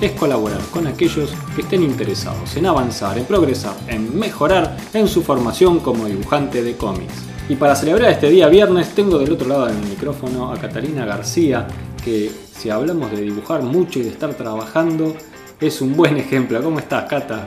es colaborar con aquellos que estén interesados en avanzar, en progresar, en mejorar en su formación como dibujante de cómics. Y para celebrar este día viernes tengo del otro lado del micrófono a Catalina García, que si hablamos de dibujar mucho y de estar trabajando, es un buen ejemplo. ¿Cómo estás, Cata?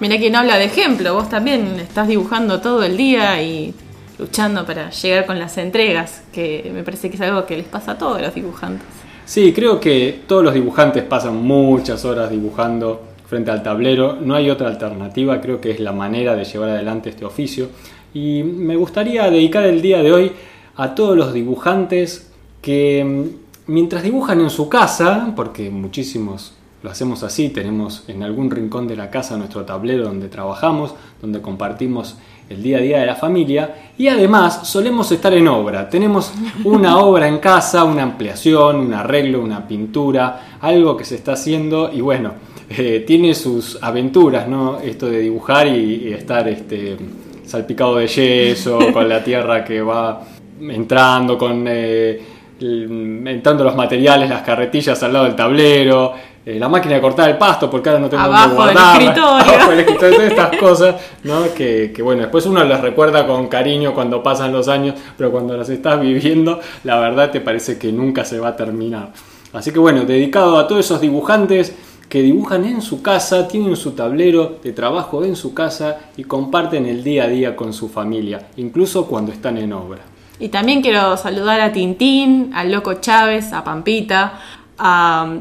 Mira quién habla de ejemplo, vos también estás dibujando todo el día y luchando para llegar con las entregas, que me parece que es algo que les pasa a todos los dibujantes. Sí, creo que todos los dibujantes pasan muchas horas dibujando frente al tablero, no hay otra alternativa, creo que es la manera de llevar adelante este oficio. Y me gustaría dedicar el día de hoy a todos los dibujantes que mm, mientras dibujan en su casa, porque muchísimos lo hacemos así, tenemos en algún rincón de la casa nuestro tablero donde trabajamos, donde compartimos el día a día de la familia y además solemos estar en obra. Tenemos una obra en casa, una ampliación, un arreglo, una pintura, algo que se está haciendo y bueno, eh, tiene sus aventuras, ¿no? Esto de dibujar y, y estar este, salpicado de yeso, con la tierra que va entrando, con eh, entrando los materiales, las carretillas al lado del tablero, eh, la máquina de cortar el pasto, porque ahora no tengo Abajo dónde guardarla, escritorio. abajo del escritorio, todas estas cosas, ¿no? Que, que, bueno, después uno las recuerda con cariño cuando pasan los años, pero cuando las estás viviendo, la verdad te parece que nunca se va a terminar. Así que bueno, dedicado a todos esos dibujantes que dibujan en su casa, tienen su tablero de trabajo en su casa y comparten el día a día con su familia, incluso cuando están en obra. Y también quiero saludar a Tintín, al Loco Chávez, a Pampita, a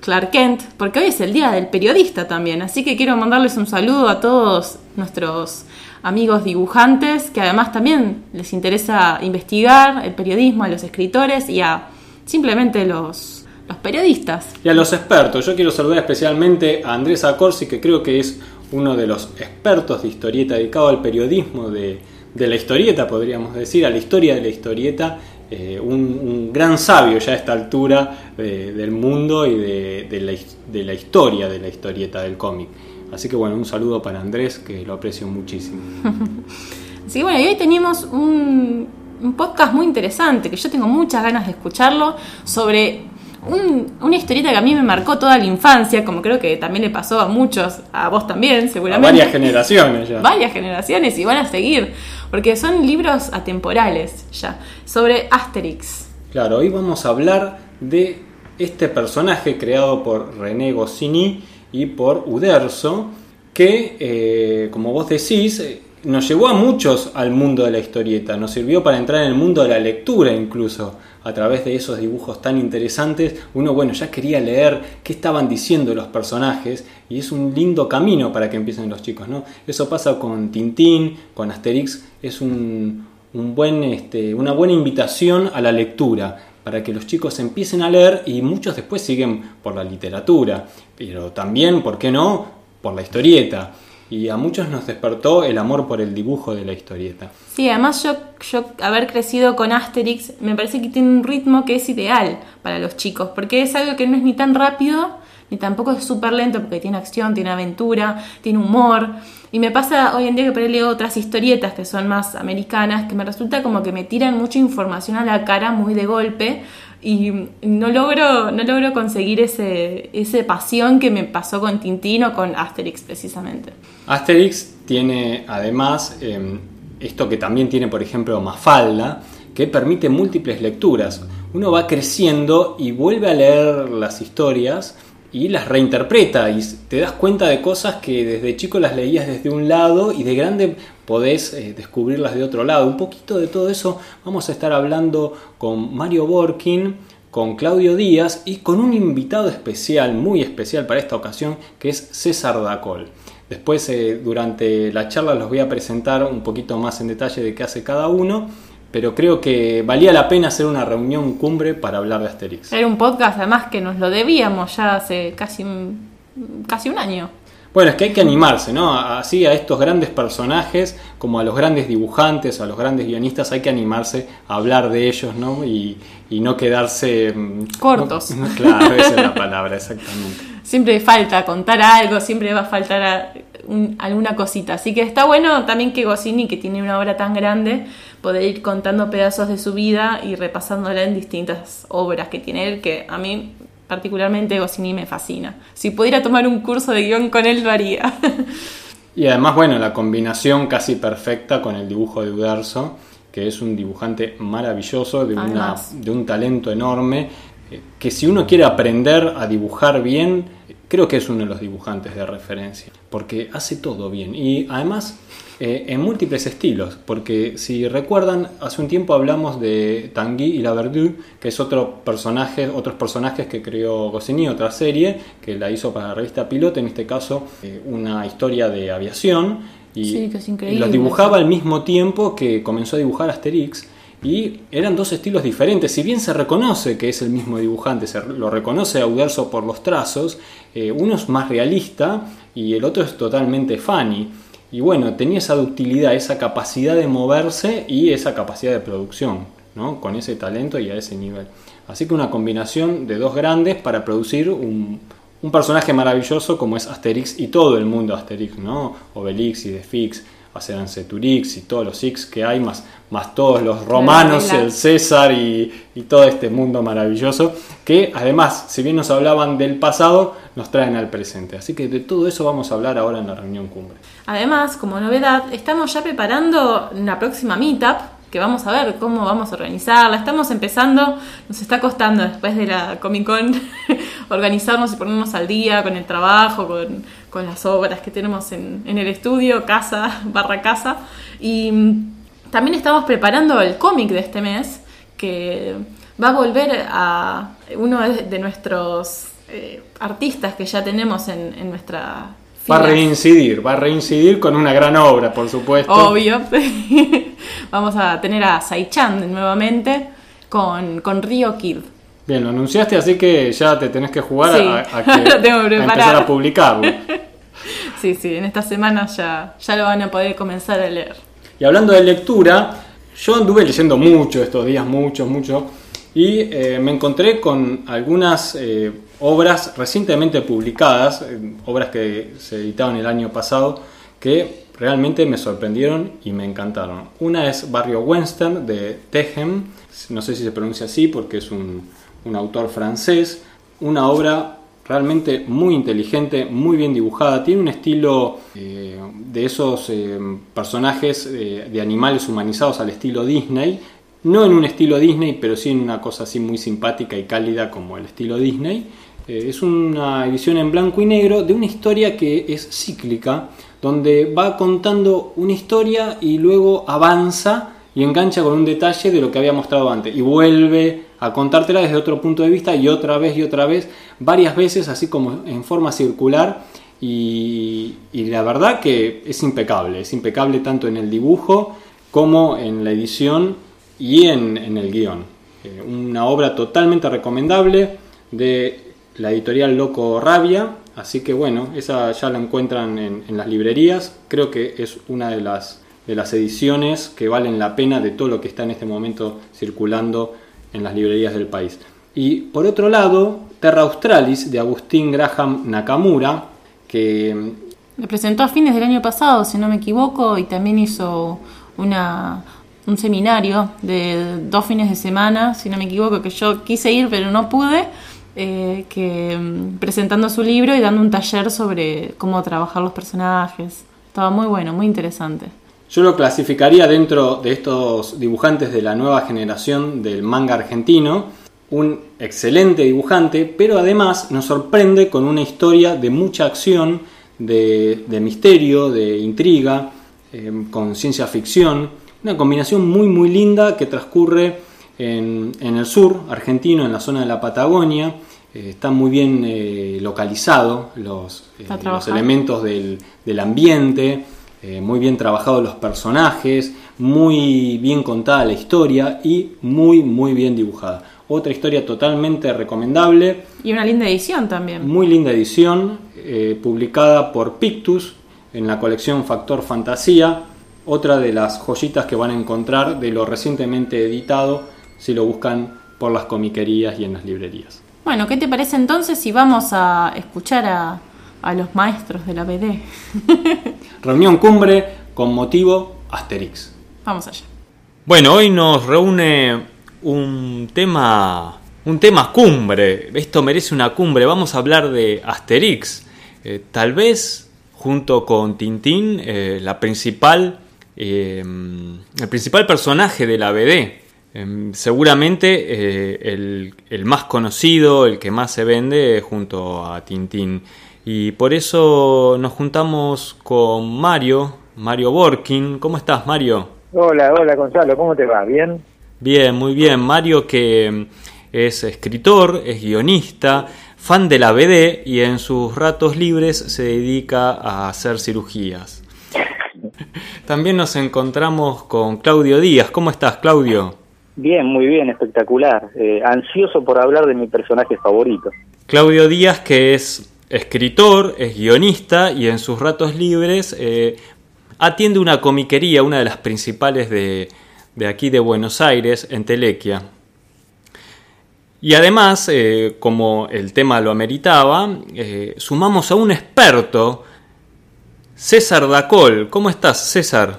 Clark Kent, porque hoy es el día del periodista también, así que quiero mandarles un saludo a todos nuestros amigos dibujantes, que además también les interesa investigar el periodismo, a los escritores y a simplemente los, los periodistas. Y a los expertos, yo quiero saludar especialmente a Andrés Acorsi, que creo que es uno de los expertos de historieta dedicado al periodismo de, de la historieta, podríamos decir, a la historia de la historieta, eh, un, un, gran sabio ya a esta altura eh, del mundo y de, de, la, de, la, historia de la historieta del cómic. Así que bueno, un saludo para Andrés, que lo aprecio muchísimo. Sí, bueno, y hoy tenemos un, un podcast muy interesante, que yo tengo muchas ganas de escucharlo, sobre un, una historieta que a mí me marcó toda la infancia, como creo que también le pasó a muchos, a vos también, seguramente. A varias generaciones ya. Varias generaciones y van a seguir, porque son libros atemporales ya, sobre Asterix. Claro, hoy vamos a hablar de este personaje creado por René Goscinny y por Uderzo, que, eh, como vos decís, nos llevó a muchos al mundo de la historieta, nos sirvió para entrar en el mundo de la lectura incluso a través de esos dibujos tan interesantes, uno, bueno, ya quería leer qué estaban diciendo los personajes y es un lindo camino para que empiecen los chicos, ¿no? Eso pasa con Tintín, con Asterix, es un, un buen, este, una buena invitación a la lectura para que los chicos empiecen a leer y muchos después siguen por la literatura, pero también, ¿por qué no?, por la historieta y a muchos nos despertó el amor por el dibujo de la historieta. Sí, además yo, yo haber crecido con Asterix me parece que tiene un ritmo que es ideal para los chicos, porque es algo que no es ni tan rápido, ni tampoco es súper lento, porque tiene acción, tiene aventura, tiene humor. Y me pasa hoy en día que por ahí leo otras historietas que son más americanas, que me resulta como que me tiran mucha información a la cara muy de golpe, y no logro, no logro conseguir ese, ese pasión que me pasó con Tintín o con Asterix precisamente. Asterix tiene además eh, esto que también tiene por ejemplo Mafalda, que permite múltiples lecturas. Uno va creciendo y vuelve a leer las historias y las reinterpreta y te das cuenta de cosas que desde chico las leías desde un lado y de grande podés eh, descubrirlas de otro lado. Un poquito de todo eso vamos a estar hablando con Mario Borkin, con Claudio Díaz y con un invitado especial, muy especial para esta ocasión, que es César Dacol. Después eh, durante la charla los voy a presentar un poquito más en detalle de qué hace cada uno pero creo que valía la pena hacer una reunión cumbre para hablar de Asterix. Era un podcast además que nos lo debíamos ya hace casi un casi un año. Bueno, es que hay que animarse, ¿no? Así a estos grandes personajes, como a los grandes dibujantes, a los grandes guionistas, hay que animarse a hablar de ellos, ¿no? Y, no quedarse... Mm, Cortos. claro, esa es la palabra, exactamente. Siempre falta contar algo, siempre va a faltar alguna cosita. Así que está bueno también que Goscinny, que tiene una obra tan grande, poder ir contando pedazos de su vida y repasándola en distintas obras que tiene él, que a mí particularmente Goscinny me fascina. Si pudiera tomar un curso de guion con él, lo haría. y además, bueno, la combinación casi perfecta con el dibujo de Uderzo, que es un dibujante maravilloso, de, una, de un talento enorme, que si uno quiere aprender a dibujar bien, creo que es uno de los dibujantes de referencia, porque hace todo bien. Y además eh, en múltiples estilos, porque si recuerdan, hace un tiempo hablamos de Tanguy y la Verdú, que es otro personaje, otros personajes que creó Goscinny, otra serie, que la hizo para la revista Pilote, en este caso eh, una historia de aviación, y, lo dibujaba al mismo tiempo que comenzó a dibujar Asterix. Y eran dos estilos diferentes. Si bien se reconoce que es el mismo dibujante, se lo reconoce a Uderzo por los trazos, eh, uno es más realista y el otro es totalmente funny. Y bueno, tenía esa ductilidad, esa capacidad de moverse y esa capacidad de producción, ¿no? Con ese talento y a ese nivel. Así que una combinación de dos grandes para producir un, un personaje maravilloso como es Asterix y todo el mundo Asterix, ¿no? Obelix y Defix, Ceturix y todos los X que hay, más, más todos los romanos, el César y, y, todo este mundo maravilloso, que además, si bien nos hablaban del pasado, nos traen al presente. Así que de todo eso vamos a hablar ahora en la reunión cumbre. Además, como novedad, estamos ya preparando la próxima meetup que vamos a ver cómo vamos a organizarla. Estamos empezando, nos está costando después de la Comic Con organizarnos y ponernos al día con el trabajo, con, las obras que tenemos en, el estudio, casa, barra casa. Y mm, también estamos preparando el cómic de este mes, que va a volver a uno de nuestros eh, artistas que ya tenemos en, en nuestra Va a reincidir, va a reincidir con una gran obra, por supuesto. Obvio. Vamos a tener a Saichan nuevamente con, con Kid. Bien, lo anunciaste, así que ya te tenés que jugar a, empezar a publicarlo. sí, sí, en esta semana ya, ya lo van a poder comenzar a leer. Y hablando de lectura, yo anduve leyendo mucho estos días, mucho, mucho, y eh, me encontré con algunas eh, obras recientemente publicadas, eh, obras que se editaron el año pasado, que realmente me sorprendieron y me encantaron. Una es Barrio Western de Tehem, no sé si se pronuncia así porque es un, autor francés, una obra realmente muy inteligente, muy bien dibujada, tiene un estilo eh, de esos eh, personajes de animales humanizados al estilo Disney, no en un estilo Disney, pero sí en una cosa así muy simpática y cálida como el estilo Disney. Eh, es una edición en blanco y negro de una historia que es cíclica, donde va contando una historia y luego avanza y engancha con un detalle de lo que había mostrado antes y vuelve a contártela desde otro punto de vista y otra vez y otra vez, varias veces así como en forma circular y, la verdad que es impecable, es impecable tanto en el dibujo como en la edición y en, el guion. Eh, una obra totalmente recomendable de la editorial Loco Rabia, así que bueno, esa ya la encuentran en, las librerías, creo que es una de las, de las ediciones que valen la pena de todo lo que está en este momento circulando en las librerías del país. Y por otro lado, Terra Australis de Agustín Graham Nakamura, que... Le presentó a fines del año pasado, si no me equivoco, y también hizo una, un seminario de dos fines de semana, si no me equivoco, que yo quise ir pero no pude, eh, que mm, presentando su libro y dando un taller sobre cómo trabajar los personajes. Estaba muy bueno, muy interesante. Yo lo clasificaría dentro de estos dibujantes de la nueva generación del manga argentino, un excelente dibujante, pero además nos sorprende con una historia de mucha acción, de, misterio, de intriga, eh, con ciencia ficción, una combinación muy muy linda que transcurre en, el sur argentino, en la zona de la Patagonia, eh, está muy bien eh, localizado los, eh, los elementos del, ambiente, muy bien trabajados los personajes, muy bien contada la historia y muy muy bien dibujada. otra historia totalmente recomendable. Y una linda edición también. Muy linda edición, eh, publicada por Pictus en la colección Factor Fantasía, otra de las joyitas que van a encontrar de lo recientemente editado si lo buscan por las comiquerías y en las librerías. Bueno, ¿qué te parece entonces si vamos a escuchar a, a los maestros de la BD? Reunión cumbre con motivo Asterix. Vamos allá. Bueno, hoy nos reúne un tema, un tema cumbre. Esto merece una cumbre. Vamos a hablar de Asterix. Eh, tal vez junto con Tintín, eh, la principal, eh, el principal personaje de la BD. seguramente el, el, más conocido, el que más se vende junto a Tintín. Y por eso nos juntamos con Mario, Mario Borkin. ¿Cómo estás, Mario? Hola, hola Gonzalo, ¿cómo te va? ¿Bien? Bien, muy bien. Mario que es escritor, es guionista, fan de la BD y en sus ratos libres se dedica a hacer cirugías. También nos encontramos con Claudio Díaz. ¿Cómo estás, Claudio? Bien, muy bien, espectacular. Eh, ansioso por hablar de mi personaje favorito. Claudio Díaz, que es escritor, es guionista y en sus ratos libres eh, atiende una comiquería, una de las principales de, de aquí de Buenos Aires, en Telequia. Y además, eh, como el tema lo ameritaba, eh, sumamos a un experto, César Dacol. ¿Cómo estás, César?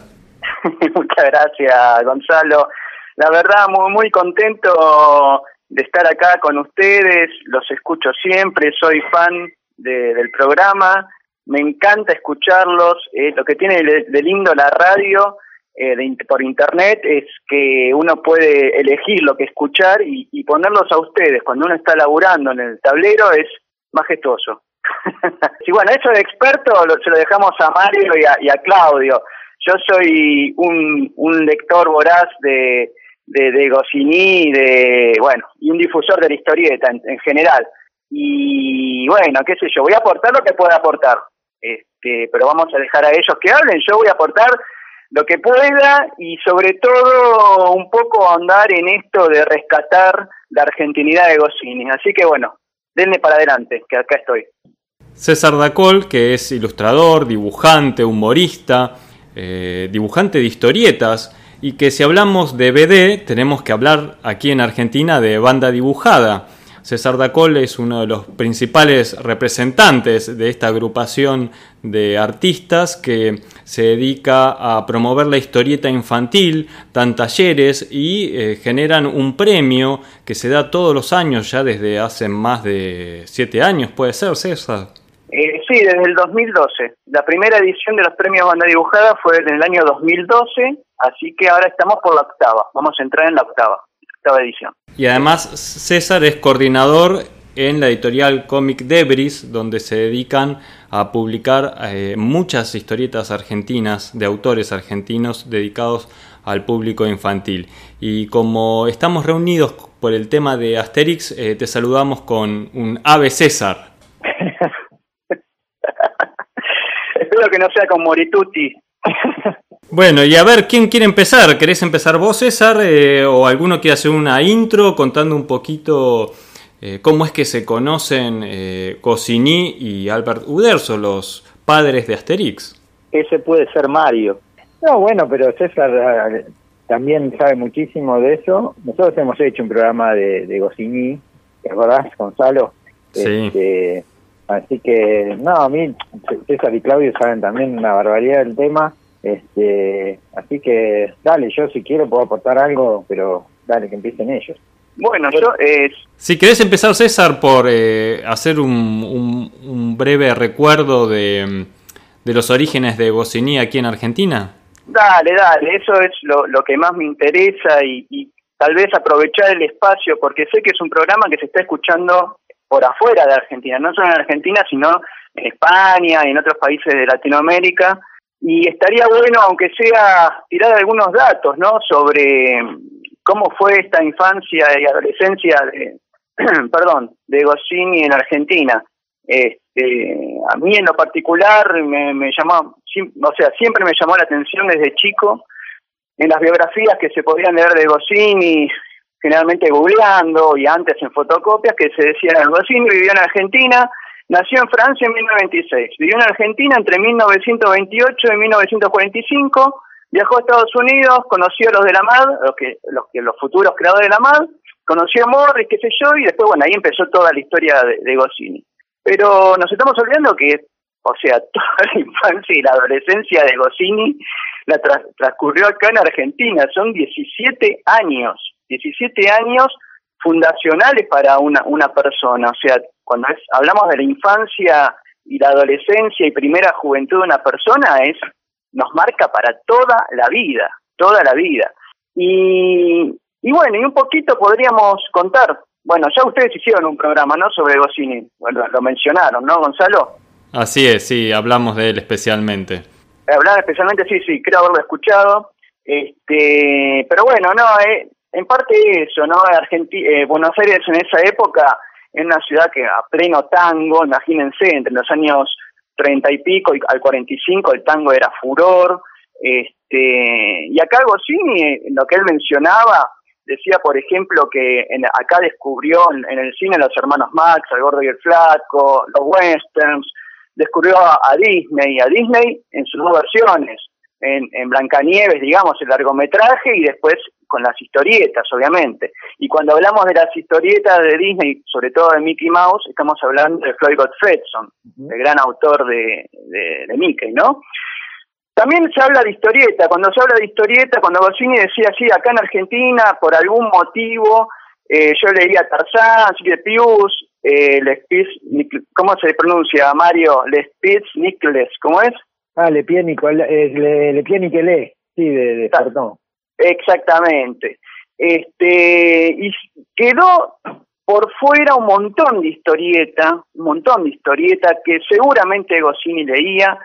Muchas gracias, Gonzalo. La verdad, muy, muy contento de estar acá con ustedes. Los escucho siempre, soy fan del programa. Me encanta escucharlos. Eh, lo que tiene de lindo la radio eh, por internet es que uno puede elegir lo que escuchar y, ponerlos a ustedes. Cuando uno está laburando en el tablero es majestuoso. y bueno, eso de experto se lo dejamos a Mario y a, Claudio. Yo soy un, un lector voraz de, de, de de, bueno, y un difusor de la historieta en, general. Y bueno, qué sé yo, voy a aportar lo que pueda aportar. Este, pero vamos a dejar a ellos que hablen. Yo voy a aportar lo que pueda y sobre todo un poco andar en esto de rescatar la argentinidad de Goscinny. Así que bueno, denme para adelante, que acá estoy. César Dacol, que es ilustrador, dibujante, humorista, eh, dibujante de historietas, y que si hablamos de BD, tenemos que hablar aquí en Argentina de banda dibujada. César Dacol es uno de los principales representantes de esta agrupación de artistas que se dedica a promover la historieta infantil, dan talleres y eh, generan un premio que se da todos los años, ya desde hace más de siete años, ¿puede ser, César? Eh, sí, desde el 2012. La primera edición de los premios Banda Dibujada fue en el año 2012, así que ahora estamos por la octava, vamos a entrar en la octava, octava edición. Y además César es coordinador en la editorial Comic Debris, donde se dedican a publicar eh, muchas historietas argentinas de autores argentinos dedicados al público infantil. Y como estamos reunidos por el tema de Asterix, eh, te saludamos con un Ave César. Espero que no sea con Morituti. Bueno, y a ver, ¿quién quiere empezar? ¿Querés empezar vos, César? Eh, ¿O alguno quiere hacer una intro contando un poquito eh, cómo es que se conocen eh, Cosini y Albert Uderzo, los padres de Asterix? Ese puede ser Mario. No, bueno, pero César ah, también sabe muchísimo de eso. Nosotros hemos hecho un programa de, de Goscinny, ¿te acordás, Gonzalo? Sí. Este, así que, no, a mí, César y Claudio saben también una barbaridad del tema. Este, así que dale, yo si quiero puedo aportar algo, pero dale que empiecen ellos. Bueno, yo es... Si querés empezar, César, por eh, hacer un, un, breve recuerdo de, de, los orígenes de Goscinny aquí en Argentina. Dale, dale, eso es lo, lo que más me interesa y, y, tal vez aprovechar el espacio, porque sé que es un programa que se está escuchando por afuera de Argentina, no solo en Argentina, sino en España y en otros países de Latinoamérica y estaría bueno, aunque sea, tirar algunos datos, ¿no? Sobre cómo fue esta infancia y adolescencia de, perdón, de Goscinny en Argentina. Este, a mí en lo particular me, me llamó, o sea, siempre me llamó la atención desde chico en las biografías que se podían leer de Goscinny, generalmente googleando y antes en fotocopias, que se decía Goscinny vivió en Argentina, nació en Francia en 1926, vivió en Argentina entre 1928 y 1945, viajó a Estados Unidos, conoció a los de la MAD, los que los, los futuros creadores de la MAD, conoció a Morris, qué sé yo, y después, bueno, ahí empezó toda la historia de, de Goscinny. Pero nos estamos olvidando que, o sea, toda la infancia y la adolescencia de Goscinny la transcurrió acá en Argentina, son 17 años, 17 años fundacionales para una, una persona, o sea, cuando es, hablamos de la infancia y la adolescencia y primera juventud de una persona, es nos marca para toda la vida, toda la vida. Y, y bueno, y un poquito podríamos contar, bueno, ya ustedes hicieron un programa, ¿no?, sobre Goscinny, bueno, lo mencionaron, ¿no, Gonzalo? Así es, sí, hablamos de él especialmente. Hablar especialmente, sí, sí, creo haberlo escuchado, este, pero bueno, no, eh, en parte eso, ¿no? Argentina, eh, Buenos Aires en esa época en una ciudad que a pleno tango, imagínense, entre los años 30 y pico y al 45 el tango era furor, este, y acá Goscinny, lo que él mencionaba, decía por ejemplo que en, acá descubrió en, el cine los hermanos Max, el gordo y el flaco, los westerns, descubrió a, Disney, a Disney en sus dos versiones, en, en Blancanieves, digamos, el largometraje, y después con las historietas, obviamente. Y cuando hablamos de las historietas de Disney, sobre todo de Mickey Mouse, estamos hablando de Floyd Gottfredson, el gran autor de, de, Mickey, ¿no? También se habla de historieta. Cuando se habla de historieta, cuando Goscinny decía así, acá en Argentina, por algún motivo, eh, yo leía Tarzán, de Pius, eh, ¿cómo se pronuncia, Mario? Spitz Nicholas, ¿cómo es? Ah, Le Pie eh, Le, le Pie sí, de, de Exactamente. Este, y quedó por fuera un montón de historieta, un montón de historieta que seguramente Goscinny leía.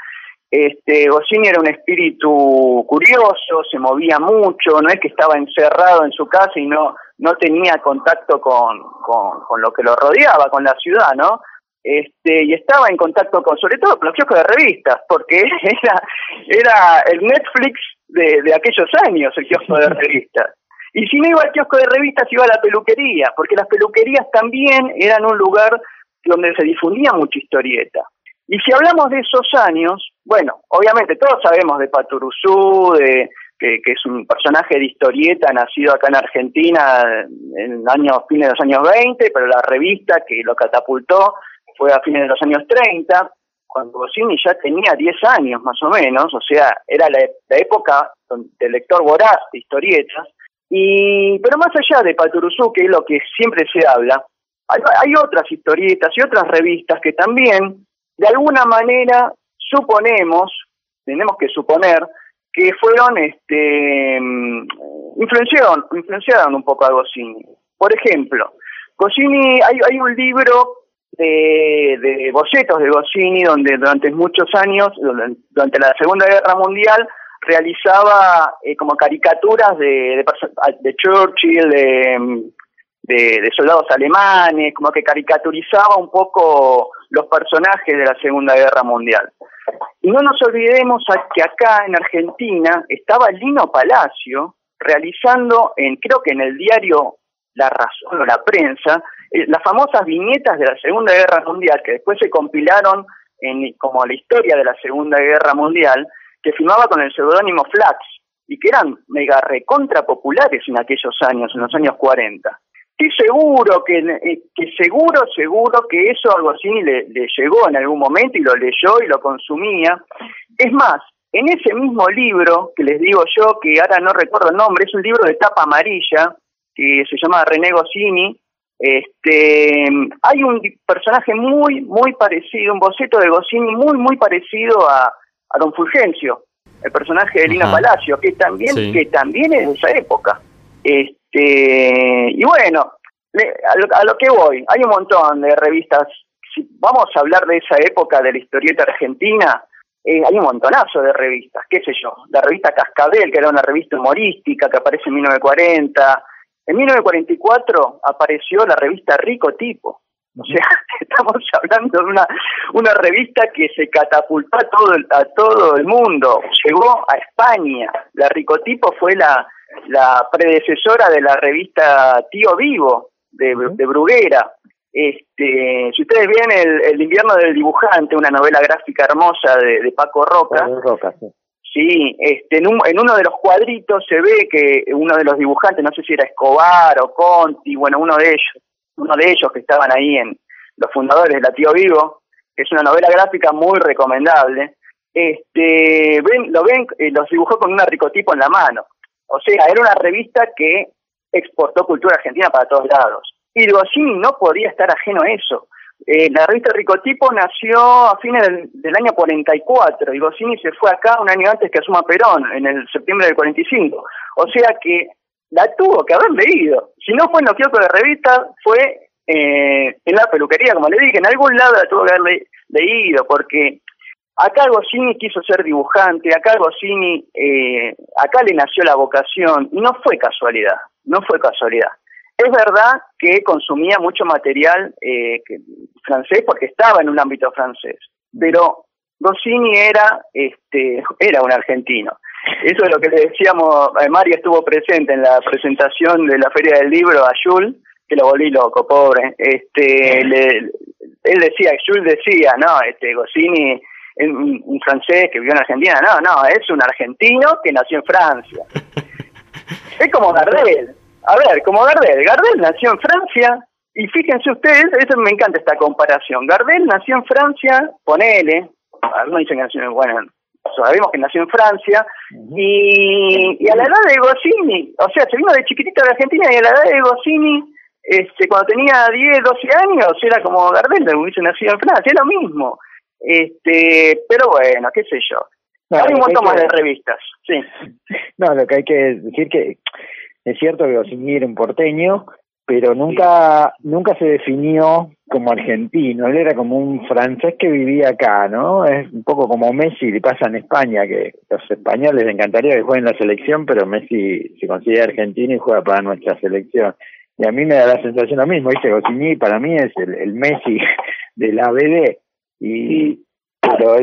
Este, Goscinny era un espíritu curioso, se movía mucho, no es que estaba encerrado en su casa y no, no tenía contacto con, con, con lo que lo rodeaba, con la ciudad, ¿no? Este, y estaba en contacto con, sobre todo con los kioscos de revistas, porque era, era el Netflix de, de aquellos años, el kiosco de revistas. Y si no iba al kiosco de revistas, iba a la peluquería, porque las peluquerías también eran un lugar donde se difundía mucha historieta. Y si hablamos de esos años, bueno, obviamente todos sabemos de Paturuzú, de, que, que, es un personaje de historieta nacido acá en Argentina en años, fines de los años 20, pero la revista que lo catapultó fue a fines de los años 30 cuando Goscinny ya tenía 10 años más o menos, o sea, era la, época del lector voraz de historietas, y pero más allá de Paturuzú, que es lo que siempre se habla, hay, otras historietas y otras revistas que también, de alguna manera, suponemos, tenemos que suponer, que fueron, este, mm, influenciaron, influenciaron un poco a Goscinny. Por ejemplo, Goscinny, hay, hay un libro de, de bocetos de Goscinny, donde durante muchos años, durante la Segunda Guerra Mundial, realizaba eh, como caricaturas de, de, Churchill, de, de, soldados alemanes, como que caricaturizaba un poco los personajes de la Segunda Guerra Mundial. Y no nos olvidemos que acá en Argentina estaba Lino Palacio realizando, en creo que en el diario La Razón o La Prensa, eh, las famosas viñetas de la Segunda Guerra Mundial, que después se compilaron en, como la historia de la Segunda Guerra Mundial, que filmaba con el seudónimo Flax, y que eran mega recontra populares en aquellos años, en los años 40. Estoy seguro que, eh, que seguro, seguro que eso a Goscinny le, le llegó en algún momento y lo leyó y lo consumía. Es más, en ese mismo libro, que les digo yo, que ahora no recuerdo el nombre, es un libro de tapa amarilla, que se llama René Goscinny, este, hay un personaje muy, muy parecido, un boceto de Goscinny muy, muy parecido a, a Don Fulgencio, el personaje de Lina Palacio, que también, que también es de esa época. Este, y bueno, a, lo, que voy, hay un montón de revistas. Si vamos a hablar de esa época de la historieta argentina, eh, hay un montonazo de revistas, qué sé yo, la revista Cascabel, que era una revista humorística que aparece en 1940, en 1944 apareció la revista Rico Tipo. O sea, estamos hablando de una, una revista que se catapultó a todo, el, a todo el mundo. Llegó a España. La Ricotipo fue la, la predecesora de la revista Tío Vivo de, de Bruguera. Este, si ustedes ven el, invierno del dibujante, una novela gráfica hermosa de, Paco Roca, sí. Este, en, en, uno de los cuadritos se ve que uno de los dibujantes, no sé si era Escobar o Conti, bueno, uno de ellos, uno de ellos que estaban ahí en los fundadores de La Tío Vivo, que es una novela gráfica muy recomendable, este, ven, lo ven, eh, los dibujó con un ricotipo en la mano. O sea, era una revista que exportó cultura argentina para todos lados. Y Goscinny no podía estar ajeno a eso. Eh, la revista Ricotipo nació a fines del, año 44 y Goscinny se fue acá un año antes que asuma Perón, en el septiembre del 45. O sea que la tuvo que haber leído. Si no fue en los kioscos de revista, fue eh, en la peluquería, como le dije, en algún lado la tuvo que haber leído, porque acá Goscinny quiso ser dibujante, acá Goscinny, eh, acá le nació la vocación, y no fue casualidad, no fue casualidad. Es verdad que consumía mucho material eh, francés porque estaba en un ámbito francés, pero Goscinny era, este, era un argentino. Eso es lo que le decíamos, eh, Mario estuvo presente en la presentación de la Feria del Libro a Jules, que lo volví loco, pobre. Este, él decía, Jules decía, no, este, Goscinny es un, un, francés que vivió en Argentina, no, no, es un argentino que nació en Francia. es como Gardel, a ver, como Gardel, Gardel nació en Francia, y fíjense ustedes, eso me encanta esta comparación. Gardel nació en Francia, ponele, algunos dicen que nació en, bueno, sabemos que nació en Francia, y, y, a la edad de Goscinny, o sea, se vino de chiquitito de Argentina, y a la edad de Goscinny, este, cuando tenía 10, 12 años, era como Gardel, hubiese nacido en Francia, es lo mismo. Este, pero bueno, qué sé yo. hay un montón más de revistas, sí. No, lo que hay que decir que es cierto que Goscinny era un porteño, pero nunca nunca se definió como argentino, él era como un francés que vivía acá, ¿no? Es un poco como Messi le pasa en España, que los españoles les encantaría que jueguen la selección, pero Messi se considera argentino y juega para nuestra selección. Y a mí me da la sensación lo mismo, dice Goscinny para mí es el, el Messi de la BD, y, pero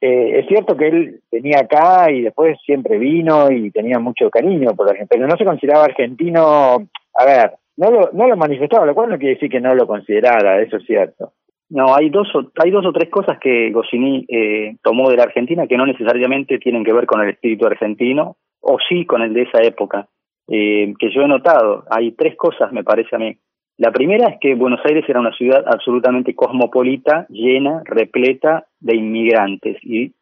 eh, es cierto que él venía acá y después siempre vino y tenía mucho cariño por gente, pero no se consideraba argentino, a ver, no lo, no lo manifestaba, lo cual no quiere decir que no lo considerara, eso es cierto. No, hay dos o, hay dos o tres cosas que Goscinny eh, tomó de la Argentina que no necesariamente tienen que ver con el espíritu argentino, o sí con el de esa época, eh, que yo he notado. Hay tres cosas, me parece a mí. La primera es que Buenos Aires era una ciudad absolutamente cosmopolita, llena, repleta de inmigrantes. Y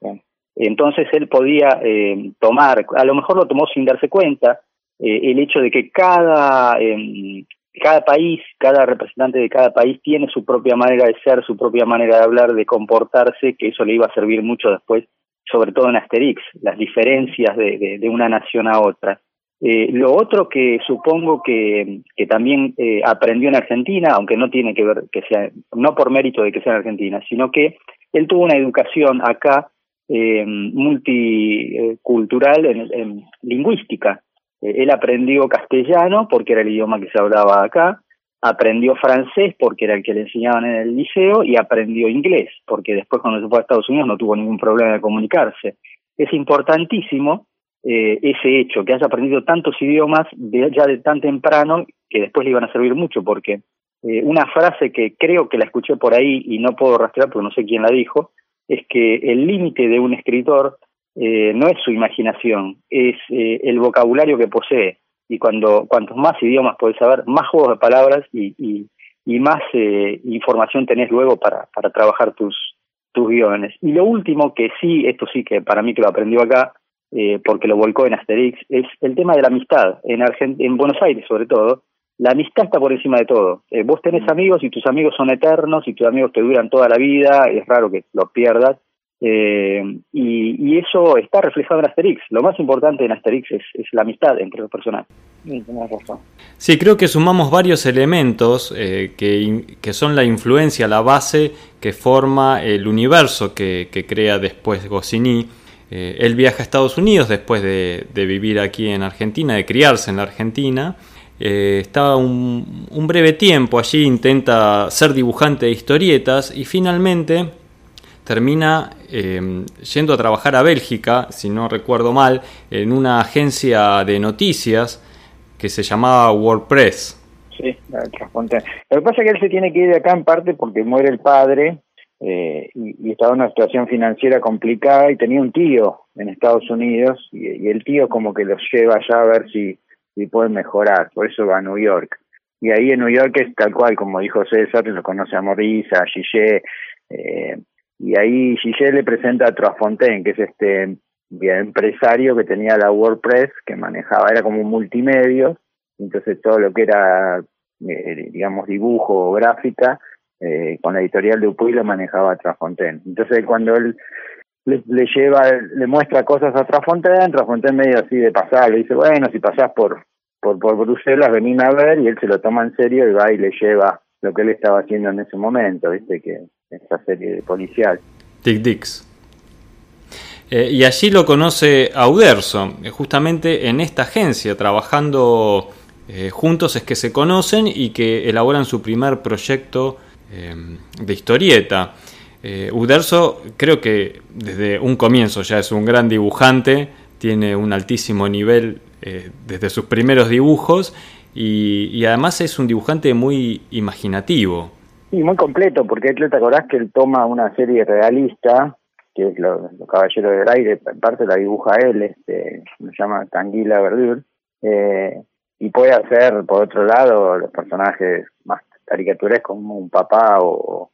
entonces él podía eh, tomar, a lo mejor lo tomó sin darse cuenta, eh, el hecho de que cada, eh, cada país, cada representante de cada país tiene su propia manera de ser, su propia manera de hablar, de comportarse, que eso le iba a servir mucho después, sobre todo en Asterix, las diferencias de, de una nación a otra. Eh, lo otro que supongo que, también eh, aprendió en Argentina, aunque no tiene que ver que sea, no por mérito de que sea en Argentina, sino que él tuvo una educación acá eh, multicultural en, lingüística. Eh, él aprendió castellano porque era el idioma que se hablaba acá, aprendió francés porque era el que le enseñaban en el liceo y aprendió inglés porque después cuando se fue a Estados Unidos no tuvo ningún problema de comunicarse. Es importantísimo eh, ese hecho, que haya aprendido tantos idiomas ya de tan temprano que después le iban a servir mucho, porque eh, una frase que creo que la escuché por ahí y no puedo rastrear porque no sé quién la dijo, es que el límite de un escritor eh, no es su imaginación, es el vocabulario que posee. Y cuando cuantos más idiomas puedes saber, más juegos de palabras y, y, y más información tenés luego para, para trabajar tus, tus guiones. Y lo último, que sí, esto sí que para mí que lo aprendió acá, eh, porque lo volcó en Asterix, es el tema de la amistad. En, en Buenos Aires, sobre todo, la amistad está por encima de todo. Eh, vos tenés mm. amigos y tus amigos son eternos y tus amigos te duran toda la vida, es raro que los pierdas. Eh, y, y, eso está reflejado en Asterix. Lo más importante en Asterix es, es la amistad entre los personajes. Sí, creo que sumamos varios elementos eh, que, que, son la influencia, la base que forma el universo que, que crea después Goscinny eh, él viaja a Estados Unidos después de, vivir aquí en Argentina, de criarse en la Argentina. Eh, está un, breve tiempo allí, intenta ser dibujante de historietas y finalmente termina eh, yendo a trabajar a Bélgica, si no recuerdo mal, en una agencia de noticias que se llamaba WordPress. Sí, la Lo que pasa es que él se tiene que ir de acá en parte porque muere el padre eh, y, estaba en una situación financiera complicada y tenía un tío en Estados Unidos y, el tío como que los lleva allá a ver si, si pueden mejorar, por eso va a New York. Y ahí en New York es tal cual, como dijo César, lo conoce a Morisa, a Gillet, eh, y ahí Gillet le presenta a Trasfontaine, que es este empresario que tenía la WordPress, que manejaba, era como un multimedio, entonces todo lo que era, eh, digamos, dibujo o gráfica, eh, con la editorial de Upuy lo manejaba Trasfontaine. Entonces cuando él le, lleva, le muestra cosas a Trasfontaine, Trasfontaine medio así de pasar, le dice, bueno, si pasás por, por, por Bruselas, venime a ver, y él se lo toma en serio y va y le lleva lo que él estaba haciendo en ese momento, viste, que esa serie de policial. Dick Dix. Eh, y allí lo conoce Auderso, eh, justamente en esta agencia, trabajando eh, juntos es que se conocen y que elaboran su primer proyecto de historieta. Uderzo creo que desde un comienzo ya es un gran dibujante, tiene un altísimo nivel desde sus primeros dibujos y, además es un dibujante muy imaginativo. Sí, muy completo, porque te acordás que él toma una serie realista, que es Los Caballeros del Aire, en parte la dibuja él, este, se llama Tanguila Verdure, eh, y puede hacer, por otro lado, los personajes más caricaturescos como un papá o,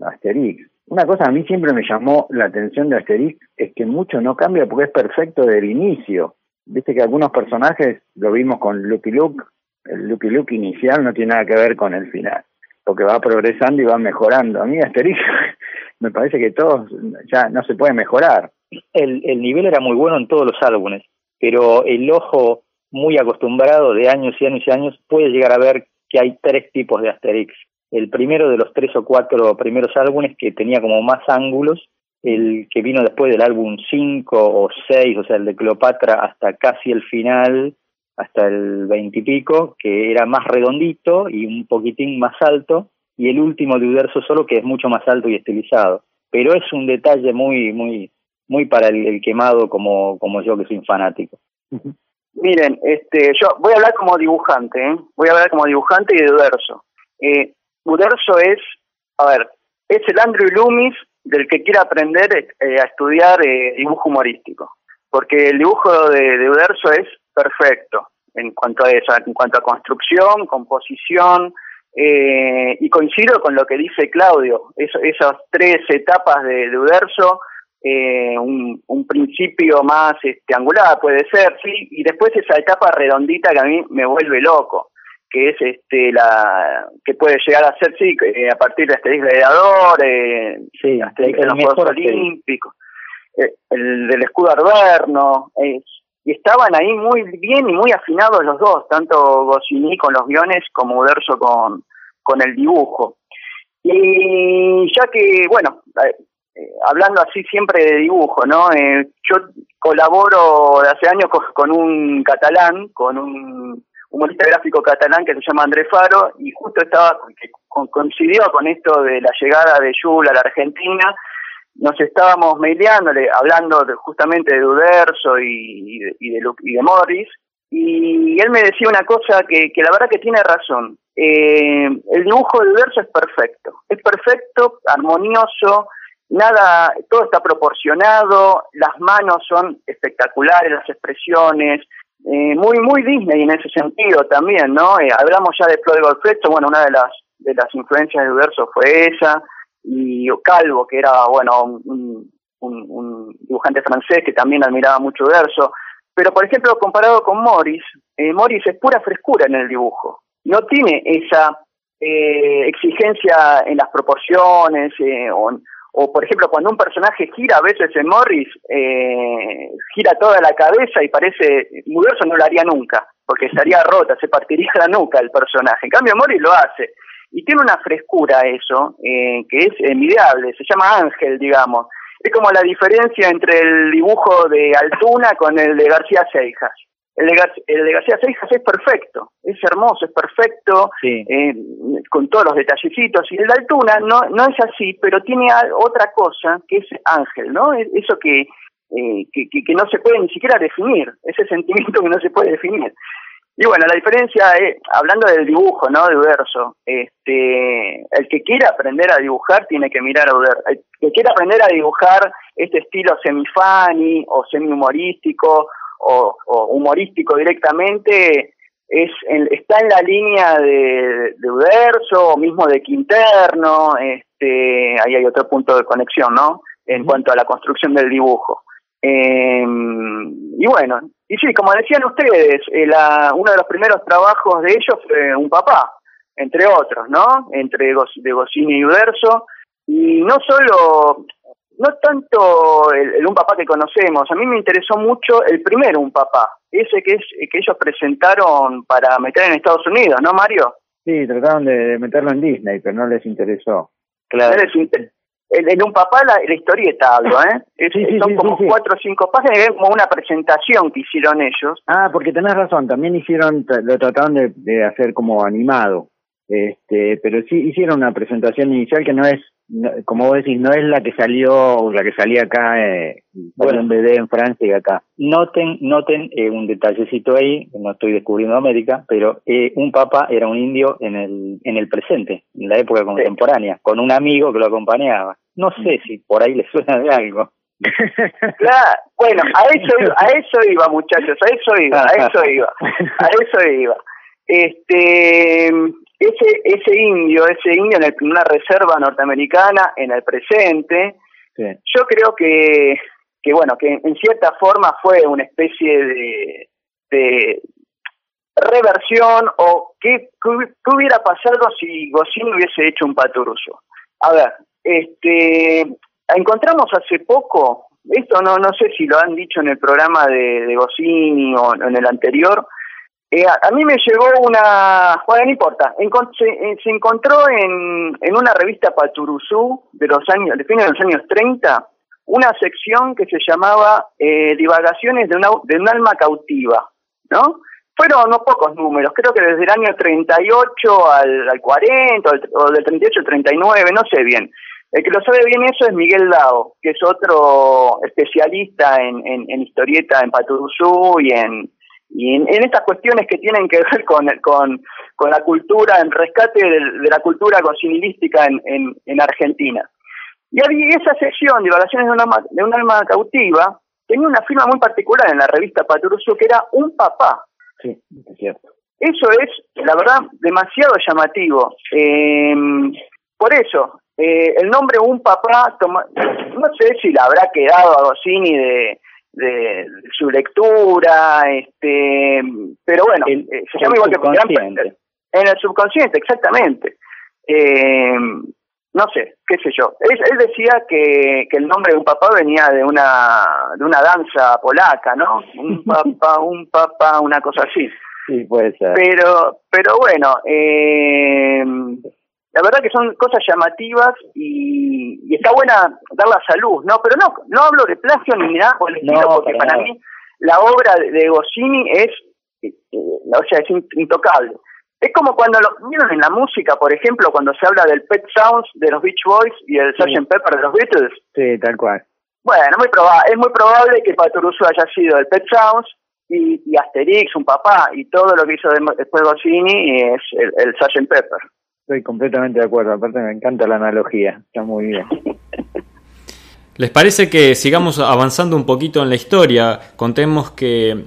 Asterix. Una cosa a mí siempre me llamó la atención de Asterix es que mucho no cambia porque es perfecto del inicio. Viste que algunos personajes lo vimos con Lucky Luke, el Lucky Luke inicial no tiene nada que ver con el final porque va progresando y va mejorando. A mí Asterix me parece que todos ya no se puede mejorar. El nivel era muy bueno en todos los álbumes, pero el ojo muy acostumbrado de años y años y años puede llegar a ver que hay tres tipos de Asterix. El primero de los tres o cuatro primeros álbumes que tenía como más ángulos, el que vino después del álbum 5 o 6, o sea, el de Cleopatra hasta casi el final, hasta el veintipico, que era más redondito y un poquitín más alto, y el último de Uderzo solo que es mucho más alto y estilizado. Pero es un detalle muy, muy, muy para el, quemado como, como yo que soy un fanático. Miren, este, yo voy a hablar como dibujante, ¿eh? voy a hablar como dibujante y de Uderzo. Eh, Uderzo es, a ver, es el Andrew Loomis del que quiera aprender eh, a estudiar eh, dibujo humorístico, porque el dibujo de, de Uderzo es perfecto en cuanto a eso, en cuanto a construcción, composición, eh, y coincido con lo que dice Claudio, esas tres etapas de, de Uderzo, eh, un, un, principio más este, angular puede ser, sí, y después esa etapa redondita que a mí me vuelve loco, que es este la que puede llegar a ser, sí, eh, a partir de este gladiador, eh, sí, hasta el, los Juegos Olímpicos, eh, el del escudo arverno, y estaban ahí muy bien y muy afinados los dos, tanto Goscinny con los guiones como Uderzo con, con el dibujo. Y ya que, bueno, eh, hablando así siempre de dibujo, ¿no? Eh, yo colaboro de hace años con, un catalán, con un humorista gráfico catalán que se llama André Faro, y justo estaba, coincidió con esto de la llegada de Yul a la Argentina, nos estábamos maileándole, hablando justamente de Uderzo y, de, y, de, Morris, y él me decía una cosa que, que la verdad que tiene razón. Eh, el dibujo de Uderzo es perfecto, es perfecto, armonioso, nada, todo está proporcionado, las manos son espectaculares, las expresiones, eh, muy, muy Disney en ese sentido también, ¿no? Eh, hablamos ya de Flo de Golfetto, bueno, una de las, de las influencias de Uderzo fue esa, y Calvo, que era, bueno, un, un, dibujante francés que también admiraba mucho verso. Pero, por ejemplo, comparado con Morris, eh, Morris es pura frescura en el dibujo. No tiene esa eh, exigencia en las proporciones, eh, o, o, por ejemplo, cuando un personaje gira, a veces en Morris, eh, gira toda la cabeza y parece, Muderso no lo haría nunca, porque estaría rota, se partiría la nuca el personaje. En cambio, Morris lo hace y tiene una frescura eso, eh, que es envidiable, se llama Ángel, digamos. Es como la diferencia entre el dibujo de Altuna con el de García Seijas. El de, el de García Seijas es perfecto, es hermoso, es perfecto, eh, con todos los detallecitos. Y el de Altuna no, no es así, pero tiene otra cosa que es Ángel, ¿no? Eso que, eh, que, que, no se puede ni siquiera definir, ese sentimiento que no se puede definir. Y bueno, la diferencia es, hablando del dibujo, ¿no? De verso, este, el que quiera aprender a dibujar tiene que mirar a Uder. El que quiera aprender a dibujar este estilo semi-funny o semi-humorístico o, humorístico directamente, es está en la línea de, de Uderzo o mismo de Quinterno, este, ahí hay otro punto de conexión, ¿no? En cuanto a la construcción del dibujo. Eh, y bueno, y sí, como decían ustedes, eh, uno de los primeros trabajos de ellos fue Un Papá, entre otros, ¿no? Entre de y Uderzo. Y no solo, no tanto el, Un Papá que conocemos, a mí me interesó mucho el primero Un Papá, ese que, es, que ellos presentaron para meter en Estados Unidos, ¿no, Mario? Sí, trataron de meterlo en Disney, pero no les interesó. Claro. En, un papá la, historieta hablo, ¿eh? son como cuatro o cinco páginas, es como una presentación que hicieron ellos. Ah, porque tenés razón, también hicieron, lo trataron de, de hacer como animado, este, pero sí hicieron una presentación inicial que no es como vos decís, no es la que salió, la que salía acá, eh, bueno, en BD en Francia y acá. Noten, noten eh, un detallecito ahí, no estoy descubriendo América, pero eh, un papa era un indio en el, en el presente, en la época contemporánea, con un amigo que lo acompañaba. No sé si por ahí le suena de algo. claro, bueno, a eso, iba, a eso iba, muchachos, a eso iba, a eso iba, a eso iba. Este, ese, ese indio, ese indio en, una reserva norteamericana en el presente, yo creo que, que, bueno, que en cierta forma fue una especie de, de reversión o qué, qué, hubiera pasado si Goscinny hubiese hecho un paturuso. A ver, este, encontramos hace poco, esto no, no sé si lo han dicho en el programa de, de Goscinny o en el anterior, eh, a, mí me llegó una, bueno, no importa, eh, se, encontró en, en una revista Paturuzú de los años, de fines de los años 30, una sección que se llamaba eh, Divagaciones de, una, de un alma cautiva, ¿no? Fueron no pocos números, creo que desde el año 38 al, al 40, o del 38 al 39, no sé bien. El que lo sabe bien eso es Miguel Dao, que es otro especialista en historieta en Paturuzú y en, y en, estas cuestiones que tienen que ver con, con, con la cultura, en rescate de, la cultura cocinilística en, en, en, Argentina. Y había esa sección de evaluaciones de un, alma, de un alma cautiva, tenía una firma muy particular en la revista Paturuso que era un papá. Sí, es cierto. Eso es, la verdad, demasiado llamativo. Eh, por eso, eh, el nombre Un Papá, no sé si le habrá quedado a Goscini de, de su lectura, este, pero bueno, eh, se llama igual que En el subconsciente, exactamente. Eh, no sé, qué sé yo. Él, él decía que, que, el nombre de un papá venía de una de una danza polaca, ¿no? Un papá, un papá, una cosa así. Sí, puede ser. Pero, pero bueno, eh, la verdad que son cosas llamativas y, y está buena darlas a luz, ¿no? Pero no, no hablo de plagio ni nada por el estilo, porque para mí la obra de Goscinny es, eh, o sea, es intocable. Es como cuando lo vieron en la música, por ejemplo, cuando se habla del Pet Sounds de los Beach Boys y el Sgt. Pepper de los Beatles. Sí, tal cual. Bueno, muy es muy probable que Paturuso haya sido el Pet Sounds y, y, Asterix, un papá, y todo lo que hizo después Goscinny es el, el Sgt. Pepper. Estoy completamente de acuerdo, aparte me encanta la analogía, está muy bien. ¿Les parece que sigamos avanzando un poquito en la historia? Contemos que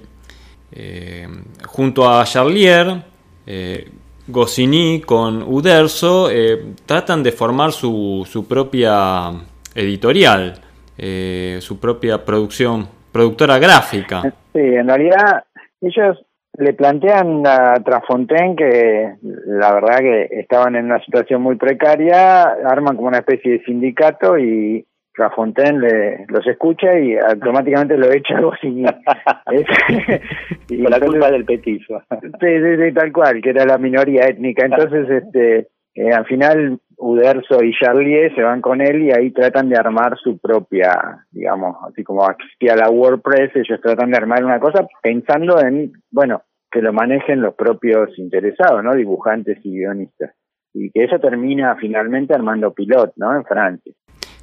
eh, junto a Charlier, eh, Goscinny con Uderzo eh, tratan de formar su, su propia editorial, eh, su propia producción, productora gráfica. Sí, en realidad ellos le plantean a Trafontaine que la verdad que estaban en una situación muy precaria, arman como una especie de sindicato y Trafontaine le, los escucha y automáticamente lo echa algo así. y Con la culpa del petizo. sí, sí, tal cual, que era la minoría étnica. Entonces, este, eh, al final Uderzo y Charlier se van con él y ahí tratan de armar su propia, digamos, así como existía la WordPress, ellos tratan de armar una cosa pensando en, bueno, que lo manejen los propios interesados, ¿no? Dibujantes y guionistas. Y que eso termina finalmente armando Pilot, ¿no? En Francia.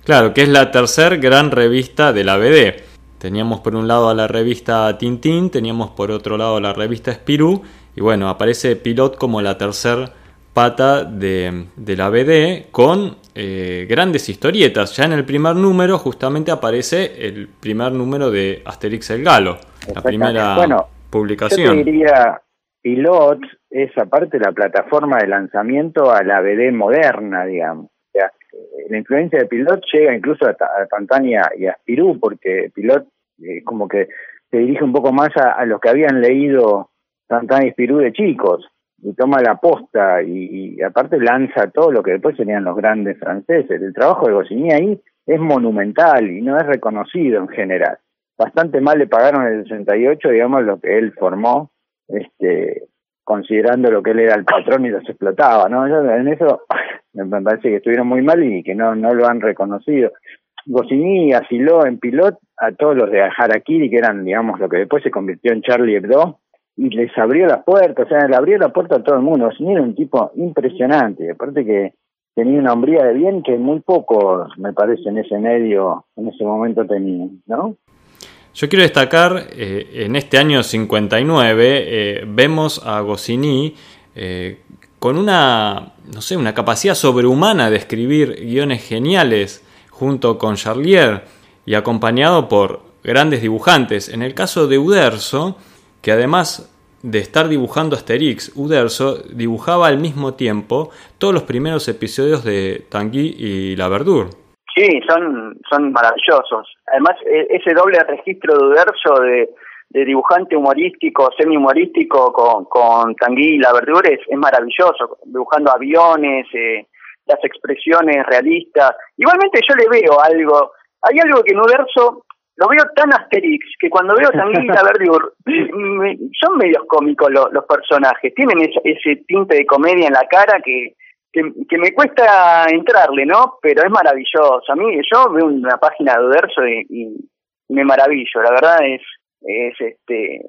Claro, que es la tercer gran revista de la BD. Teníamos por un lado a la revista Tintín, teníamos por otro lado la revista Spirou, y bueno, aparece Pilot como la tercer pata de, la BD con eh, grandes historietas. Ya en el primer número justamente aparece el primer número de Asterix el Galo, la primera publicación. Yo diría, Pilot es aparte la plataforma de lanzamiento a la BD moderna, digamos. O sea, eh, la influencia de Pilot llega incluso a, a Tantania y a Spirou, porque Pilot eh, como que se dirige un poco más a, los que habían leído Tantania y Spirou de chicos y toma la posta y, aparte lanza todo lo que después serían los grandes franceses. El trabajo de Goscinny ahí es monumental y no es reconocido en general. Bastante mal le pagaron el 68, digamos, lo que él formó, este, considerando lo que él era el patrón y los explotaba, ¿no? en eso me parece que estuvieron muy mal y que no, no lo han reconocido. Goscinny asiló en pilot a todos los de Harakiri, que eran, digamos, lo que después se convirtió en Charlie Hebdo, y les abrió las puertas, o sea, le abrió la puerta a todo el mundo. Goscinny era un tipo impresionante, aparte que tenía una hombría de bien que muy pocos, me parece, en ese medio, en ese momento tenían, ¿no? Yo quiero destacar, eh, en este año 59, eh, vemos a Goscinny eh, con una, no sé, una capacidad sobrehumana de escribir guiones geniales junto con Charlier y acompañado por grandes dibujantes. En el caso de Uderzo, que además de estar dibujando Asterix, Uderzo dibujaba al mismo tiempo todos los primeros episodios de Tanguy y La Verdure. Sí, son, son maravillosos. Además, e, ese doble registro de Uderzo de, dibujante humorístico, semi-humorístico con, con Tanguy y La Verdure es, maravilloso, dibujando aviones, eh, las expresiones realistas. Igualmente yo le veo algo, hay algo que en Uderzo lo veo tan Asterix que cuando veo también la Verdure son medios cómicos los, personajes, tienen ese, tinte de comedia en la cara que, que, me cuesta entrarle, ¿no? Pero es maravilloso. A mí yo veo una página de Uderzo y, me maravillo, la verdad es es este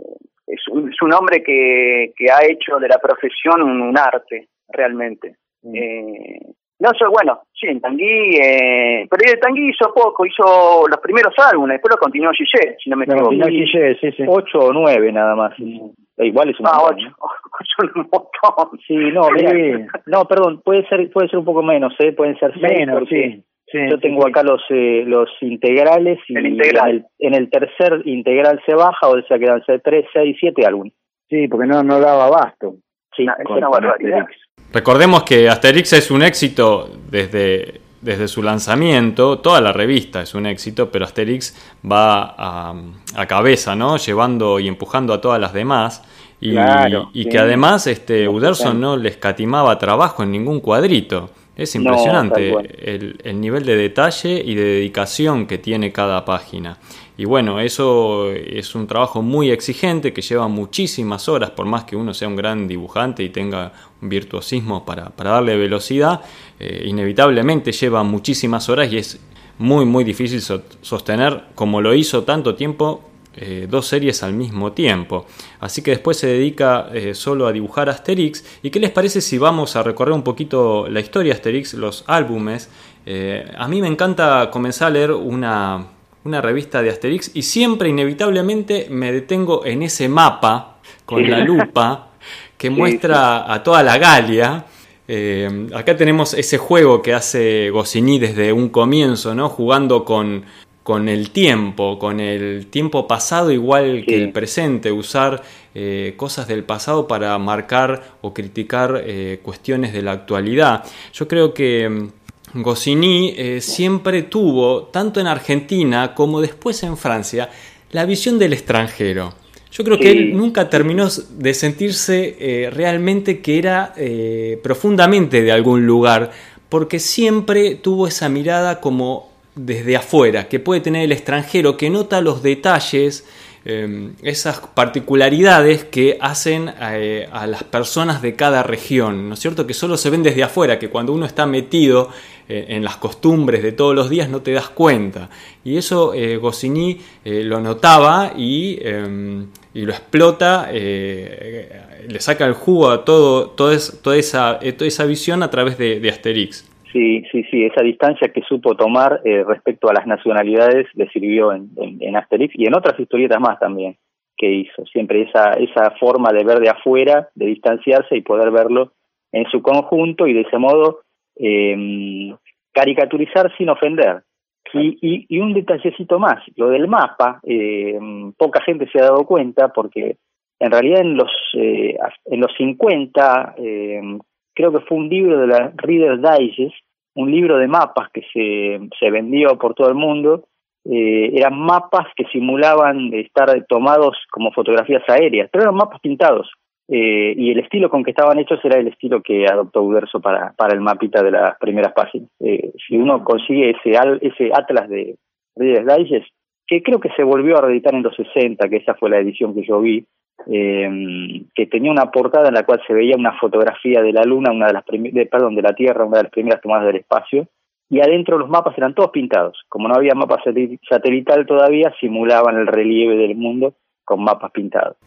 es un, es un hombre que, que ha hecho de la profesión un, arte realmente. Mm. Eh, no, soy bueno, sí, en Tanguy, eh, pero el Tanguy hizo poco, hizo los primeros álbumes, después lo continuó Gillet, si no me equivoco. No, Gillet, sí, sí. Ocho o nueve nada más. E igual es un ah, montón. ocho. ocho un montón. Sí, no, mira, no, perdón, puede ser puede ser un poco menos, ¿eh? Pueden ser seis. Menos, sí. Sí, Yo tengo acá los eh, los integrales y el integral. En, el, tercer integral se baja, o sea, quedan tres, seis, siete álbumes. Sí, porque no, no daba abasto. Sí, es una barbaridad. Recordemos que Asterix es un éxito desde, desde su lanzamiento, toda la revista es un éxito, pero Asterix va a, cabeza, ¿no? Llevando y empujando a todas las demás. Y, y que además este Uderson no le escatimaba trabajo en ningún cuadrito. Es impresionante el, el, nivel de detalle y de dedicación que tiene cada página. Y bueno, eso es un trabajo muy exigente que lleva muchísimas horas, por más que uno sea un gran dibujante y tenga un virtuosismo para, darle velocidad, eh, inevitablemente lleva muchísimas horas y es muy muy difícil sostener, como lo hizo tanto tiempo, eh, dos series al mismo tiempo. Así que después se dedica eh, solo a dibujar Asterix. ¿Y qué les parece si vamos a recorrer un poquito la historia de Asterix, los álbumes? a mí me encanta comenzar a leer una una revista de Asterix y siempre inevitablemente me detengo en ese mapa con la lupa que muestra a toda la Galia. Eh, acá tenemos ese juego que hace Goscinny desde un comienzo, ¿no? Jugando con, con el tiempo, con el tiempo pasado igual que el presente, usar eh, cosas del pasado para marcar o criticar eh, cuestiones de la actualidad. Yo creo que Goscinny eh, siempre tuvo, tanto en Argentina como después en Francia, la visión del extranjero. Yo creo que él nunca terminó de sentirse realmente que era profundamente de algún lugar, porque siempre tuvo esa mirada como desde afuera, que puede tener el extranjero, que nota los detalles, em, esas particularidades que hacen eh, a las personas de cada región, ¿no es cierto? Que solo se ven desde afuera, que cuando uno está metido eh, en las costumbres de todos los días no te das cuenta. Y eso eh, Goscinny lo notaba y, em, y lo explota, le saca el jugo a todo, toda, esa, toda esa visión a través de Asterix. Sí, sí, sí, esa distancia que supo tomar eh, respecto a las nacionalidades le sirvió en, en, Asterix y en otras historietas más también que hizo. Siempre esa, esa forma de ver de afuera, de distanciarse y poder verlo en su conjunto y de ese modo eh, caricaturizar sin ofender. Y, y, y, un detallecito más, lo del mapa, eh, poca gente se ha dado cuenta porque en realidad en los, eh, en los 50, eh, creo que fue un libro de la Reader's Digest, un libro de mapas que se, se vendió por todo el mundo. Eh, eran mapas que simulaban estar tomados como fotografías aéreas, pero eran mapas pintados. Eh, y el estilo con que estaban hechos era el estilo que adoptó Uderzo para, para el mapita de las primeras páginas. Eh, si uno consigue ese, ese atlas de Reader's Digest, que creo que se volvió a reeditar en los 60, que esa fue la edición que yo vi, eh, que tenía una portada en la cual se veía una fotografía de la Luna, una de las de, perdón, de la Tierra, una de las primeras tomadas del espacio, y adentro los mapas eran todos pintados. Como no había mapa satelital todavía, simulaban el relieve del mundo con mapas pintados.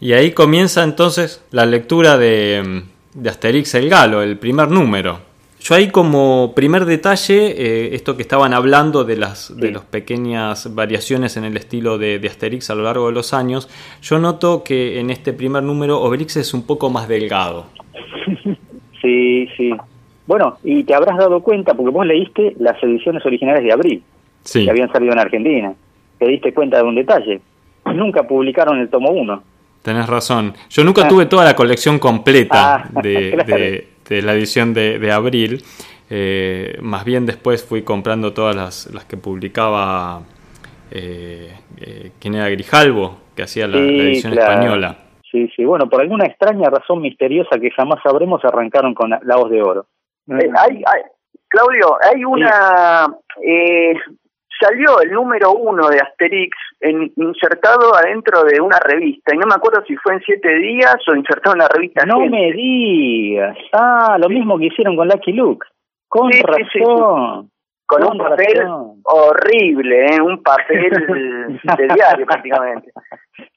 Y ahí comienza entonces la lectura de, de Asterix el Galo, el primer número. Yo ahí como primer detalle, eh, esto que estaban hablando de las de las pequeñas variaciones en el estilo de, Asterix a lo largo de los años, yo noto que en este primer número Obelix es un poco más delgado. Sí, sí. Bueno, y te habrás dado cuenta, porque vos leíste las ediciones originales de Abril, que habían salido en Argentina. Te diste cuenta de un detalle. Nunca publicaron el tomo 1. Tenés razón. Yo nunca ah. tuve toda la colección completa ah, de, de la edición de, abril. Eh, más bien después fui comprando todas las, las que publicaba eh, eh, quien era Grijalvo, que hacía la, edición española. Sí, sí, bueno, por alguna extraña razón misteriosa que jamás sabremos, arrancaron con la, voz de oro. Eh, hay, Claudio, hay una salió el número uno de Asterix en, insertado adentro de una revista, y no me acuerdo si fue en siete días o insertado en la revista. No me digas. Ah, lo mismo que hicieron con Lucky Luke. Con razón. Con, un papel horrible, ¿eh? un papel de diario prácticamente.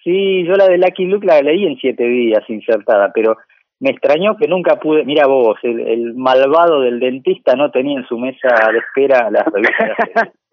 Sí, yo la de Lucky Luke la leí en siete días insertada, pero me extrañó que nunca pude, mira vos, el, el malvado del dentista no tenía en su mesa de espera la revista.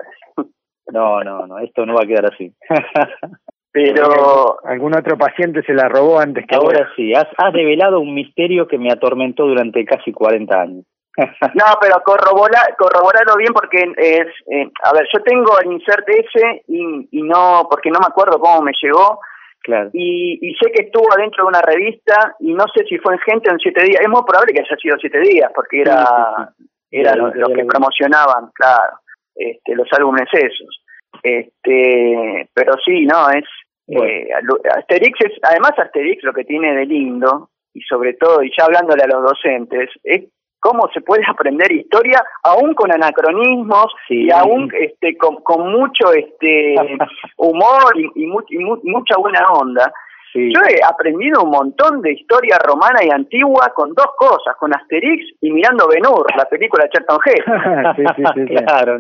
No, no, no, esto no va a quedar así. Pero algún otro paciente se la robó antes que ahora sí. Has, has develado un misterio que me atormentó durante casi 40 años. no, pero corrobora, corroborarlo bien porque es, eh, a ver, yo tengo el insert ese y, y no, porque no me acuerdo cómo me llegó. Claro. Y, y sé que estuvo adentro de una revista y no sé si fue en gente o en siete días. Es muy probable que haya sido siete días porque era, era lo, que promocionaban, claro, este, los álbumes esos. Este, pero sí, no, es eh, Asterix es, además Asterix lo que tiene de lindo y sobre todo, y ya hablándole a los docentes, es cómo se puede aprender historia aún con anacronismos y aún este con, con mucho este humor y, mucha buena onda. Yo he aprendido un montón de historia romana y antigua con dos cosas, con Asterix y mirando Ben-Hur, la película de Charlton Heston. claro,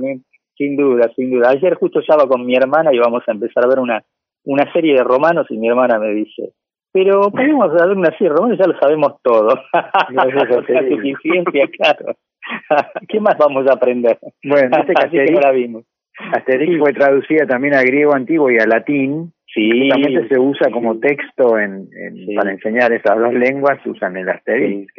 sin duda, sin duda. Ayer justo estaba con mi hermana y vamos a empezar a ver una, una serie de romanos y mi hermana me dice, pero podemos ver una serie de romanos, ya lo sabemos todo. No es suficiencia, claro. ¿Qué más vamos a aprender? Bueno, este que no la vimos. Asterix fue traducida también a griego antiguo y a latín. Sí. Justamente se usa como texto en, para enseñar esas dos lenguas, usan el Asterix.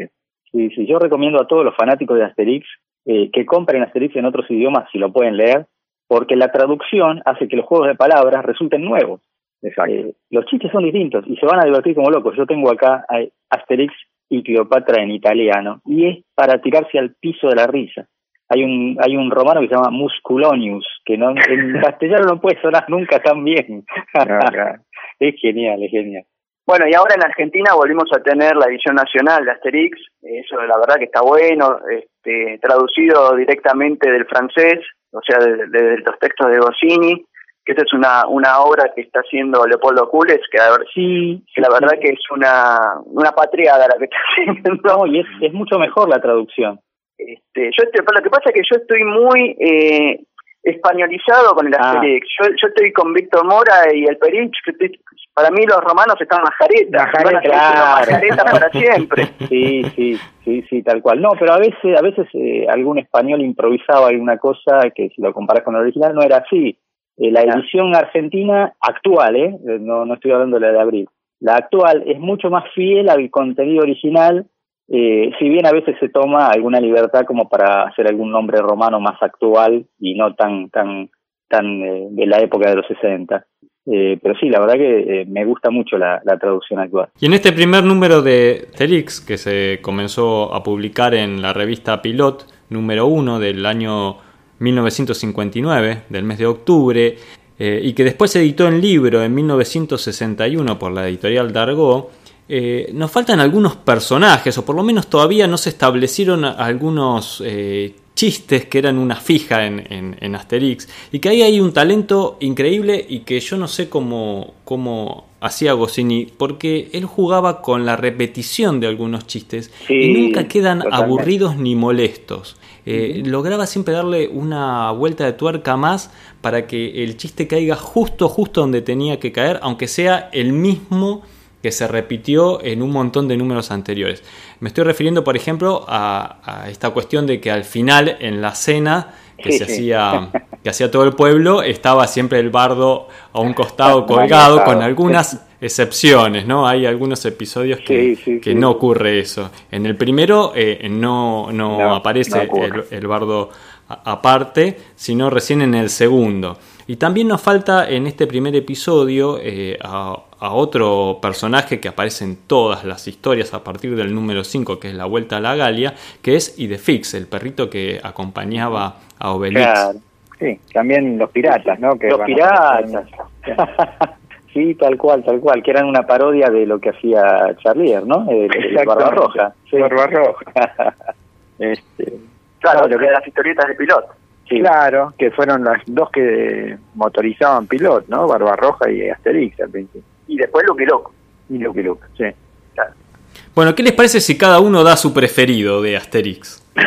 Sí, sí, yo recomiendo a todos los fanáticos de Asterix eh, que compren Asterix en otros idiomas si lo pueden leer, porque la traducción hace que los juegos de palabras resulten nuevos. Eh, los chistes son distintos y se van a divertir como locos. Yo tengo acá Asterix y Cleopatra en italiano y es para tirarse al piso de la risa. Hay un hay un romano que se llama Musculonius, que no en castellano no puede sonar nunca tan bien. es genial, es genial. Bueno, y ahora en Argentina volvimos a tener la edición nacional de Asterix, eso la verdad que está bueno, este, traducido directamente del francés, o sea, de, los textos de Goscinny, que esta es una, una obra que está haciendo Leopoldo Cules, que, a ver, Sí, que la verdad que es una, una patriada la que está haciendo. no, y es, es mucho mejor la traducción. Este, yo estoy- lo que pasa es que yo estoy muy eh, españolizado con el Ah. Asterix. Yo, yo estoy con Víctor Mora y el Perich. que estoy- para mí los romanos están majaretas. Majareta, van a seguir siendo claro. majaretas para siempre. Sí, sí, sí, sí, tal cual. No, pero a veces, a veces eh, algún español improvisaba alguna cosa que si lo comparas con el original no era así. Eh, la edición argentina actual, ¿eh? Eh, no, no estoy hablando de la de abril, la actual es mucho más fiel al contenido original, eh, si bien a veces se toma alguna libertad como para hacer algún nombre romano más actual y no tan tan tan eh, de la época de los 60. Eh, pero sí, la verdad que eh, me gusta mucho la, la traducción actual. Y en este primer número de Asterix, que se comenzó a publicar en la revista Pilot, número 1 del año 1959, del mes de octubre, eh, y que después se editó en libro en 1961 por la editorial Dargaud, eh, nos faltan algunos personajes, o por lo menos todavía no se establecieron algunos eh, chistes que eran una fija en, en- en Asterix, y que ahí hay un talento increíble y que yo no sé cómo, cómo hacía Goscinny, porque él jugaba con la repetición de algunos chistes Sí, y nunca quedan totalmente. aburridos ni molestos. Eh, Lograba siempre darle una vuelta de tuerca más para que el chiste caiga justo, justo donde tenía que caer, aunque sea el mismo que se repitió en un montón de números anteriores. Me estoy refiriendo, por ejemplo, a, a esta cuestión de que al final, en la cena que Sí, se sí. hacía que hacía todo el pueblo, estaba siempre el bardo a un costado colgado, con algunas excepciones, ¿no? Hay algunos episodios que, Sí, que no ocurre eso. En el primero eh, no, no, No, aparece no el, el bardo aparte, sino recién en el segundo. Y también nos falta en este primer episodio eh, a, a otro personaje que aparece en todas las historias a partir del número 5, que es la Vuelta a la Galia, que es Idefix, el perrito que acompañaba a Obelix. Claro. Sí, también los piratas, ¿no? Que Los a- piratas. sí, tal cual, tal cual, que eran una parodia de lo que hacía Charlier, ¿no? El, el. Barbarroja. Sí. Barbarroja. este, Claro, lo de las historietas de piloto. Sí. Claro, que fueron las dos que motorizaban Pilot, ¿no? Barbarroja y Asterix al principio. Y después Lucky Luke. Y Lucky Luke, sí. Bueno, ¿qué les parece si cada uno da su preferido de Asterix?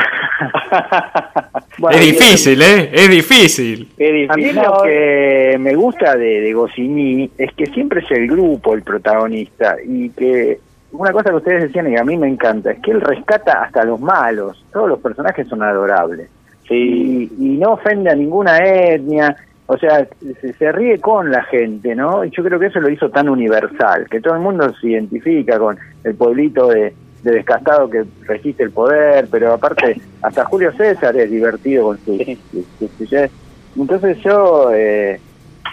Bueno, es difícil, ¿eh? Es difícil. Qué A mí lo que me gusta de, de Goscinny es que siempre es el grupo el protagonista y que una cosa que ustedes decían y a mí me encanta es que él rescata hasta los malos. Todos los personajes son adorables. Sí, y, y no ofende a ninguna etnia, o sea, se, se ríe con la gente, ¿no? Y yo creo que eso lo hizo tan universal, que todo el mundo se identifica con el pueblito de, de descastado que resiste el poder, pero aparte, hasta Julio César es divertido con. Sí. sus- Entonces yo, eh,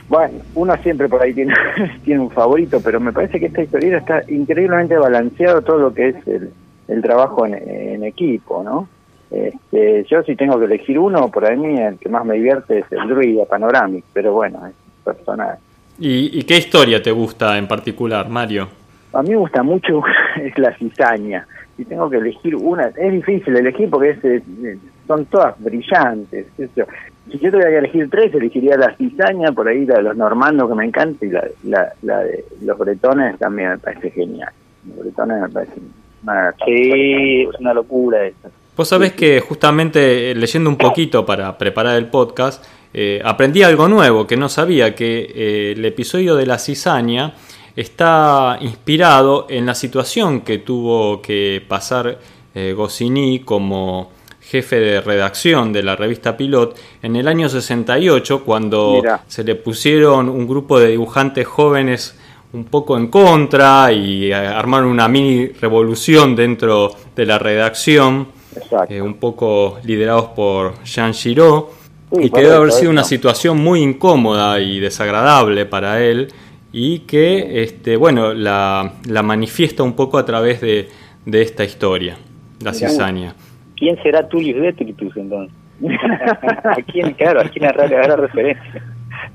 bueno, uno siempre por ahí tiene, tiene un favorito, pero me parece que esta historia está increíblemente balanceado todo lo que es el, el trabajo en, en equipo, ¿no? Este, yo si tengo que elegir uno, por mí el que más me divierte es el Druida Panoramic, pero bueno, es personal. ¿Y, y qué historia te gusta en particular, Mario? A mí me gusta mucho es la cizaña. Si tengo que elegir una, es difícil elegir porque es, son todas brillantes. Si yo tuviera que elegir tres, elegiría la cizaña, por ahí la de los normandos que me encanta y la, la, la de los bretones también me parece genial. Los bretones me parece una sí, es una locura esa. Vos sabés que justamente eh, leyendo un poquito para preparar el podcast, eh, aprendí algo nuevo que no sabía, que eh, el episodio de la cizaña está inspirado en la situación que tuvo que pasar eh, Goscinny como jefe de redacción de la revista Pilot en el año 68 cuando se le pusieron un grupo de dibujantes jóvenes un poco en contra y armaron una mini revolución dentro de la redacción. Eh, un poco liderados por Jean Giraud, Sí, y que debe haber sido una situación muy incómoda y desagradable para él, y que, este, bueno, la, la manifiesta un poco a través de, de esta historia, la cizaña. ¿Quién será Tullius Detritus entonces? ¿A quién, claro, a quién hará referencia?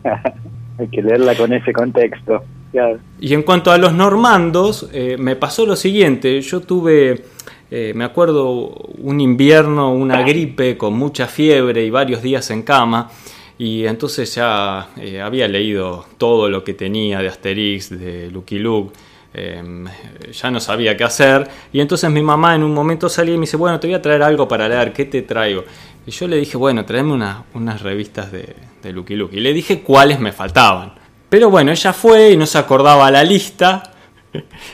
Hay que leerla con ese contexto. Claro. Y en cuanto a los normandos, eh, me pasó lo siguiente, yo tuve, eh, me acuerdo, un invierno, una gripe con mucha fiebre y varios días en cama, y entonces ya eh, había leído todo lo que tenía de Asterix, de Lucky Luke. Em, ya no sabía qué hacer y entonces mi mamá en un momento salía y me dice, bueno, te voy a traer algo para leer, ¿qué te traigo? Y yo le dije, bueno, tráeme unas revistas de, de Lucky Luke. Y le dije cuáles me faltaban. Pero bueno, ella fue y no se acordaba la lista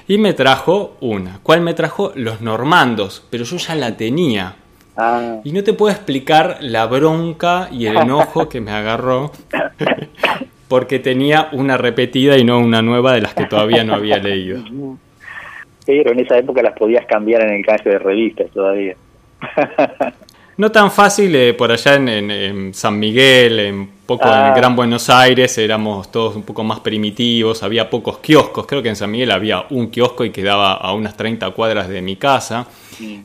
y me trajo una. ¿Cuál me trajo? Los normandos, pero yo ya la tenía. Ah. Y no te puedo explicar la bronca y el enojo que me agarró porque tenía una repetida y no una nueva de las que todavía no había leído. Pero en esa época las podías cambiar en el caso de revistas todavía. No tan fácil eh, por allá en, San Miguel, en poco en ah. Gran Buenos Aires, éramos todos un poco más primitivos, había pocos kioscos, creo que en San Miguel había un kiosco y quedaba a unas 30 cuadras de mi casa,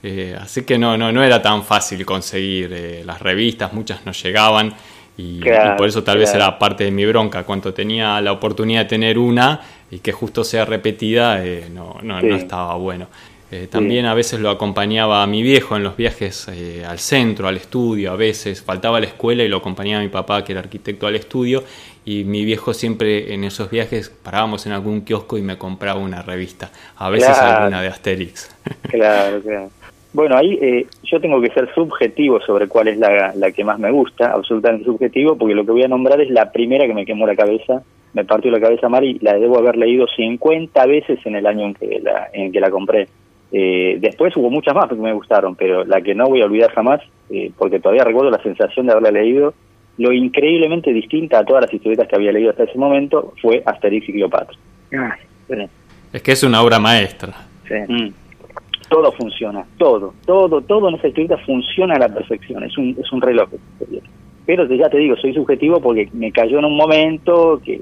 eh, así que no, no, no era tan fácil conseguir eh, las revistas, muchas no llegaban y, por eso tal vez era parte de mi bronca, cuando tenía la oportunidad de tener una y que justo sea repetida, no, no, no estaba bueno. Eh, también a veces lo acompañaba a mi viejo en los viajes eh, al centro, al estudio, a veces faltaba a la escuela y lo acompañaba a mi papá, que era arquitecto, al estudio, y mi viejo siempre en esos viajes parábamos en algún kiosco y me compraba una revista, a veces alguna de Asterix. Claro, claro. Bueno, ahí eh, yo tengo que ser subjetivo sobre cuál es la, la, que más me gusta, absolutamente subjetivo, porque lo que voy a nombrar es la primera que me quemó la cabeza, me partió la cabeza mal y la debo haber leído 50 veces en el año en que la, en que la compré. Eh, después hubo muchas más que me gustaron, pero la que no voy a olvidar jamás, eh, porque todavía recuerdo la sensación de haberla leído, lo increíblemente distinta a todas las historietas que había leído hasta ese momento fue Asterix y Cleopatra. Es que es una obra maestra. Mm. Todo funciona, todo, todo, todo en esa historieta funciona a la perfección, es un, es un reloj. Pero ya te digo, soy subjetivo porque me cayó en un momento que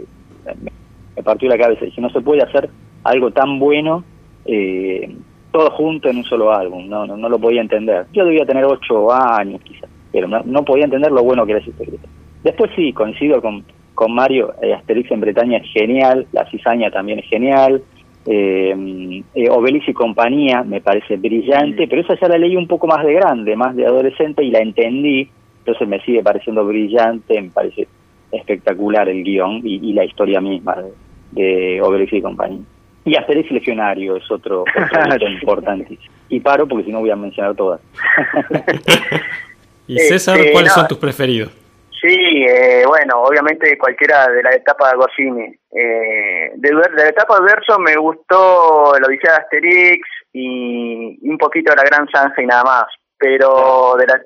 me, partió la cabeza. Y no se puede hacer algo tan bueno eh, todo junto en un solo álbum, no, no, lo podía entender. Yo debía tener ocho años quizás, pero no, podía entender lo bueno que era ese historieta. Después sí, coincido con, con Mario, eh, Asterix en Bretaña es genial, La Cizaña también es genial, eh, eh Obelix y compañía me parece brillante, pero esa ya la leí un poco más de grande, más de adolescente y la entendí, entonces me sigue pareciendo brillante, me parece espectacular el guion y, la historia misma de, de Obelix y compañía. Y Asterix Legionario es otro, otro importante. Y paro porque si no voy a mencionar todas. y César, este, ¿cuáles son tus preferidos? Sí, eh, bueno, obviamente cualquiera de la etapa de Goscinny. Eh, de, la etapa de Verso me gustó la Odisea de Asterix y, un poquito la Gran Zanja y nada más. Pero de la,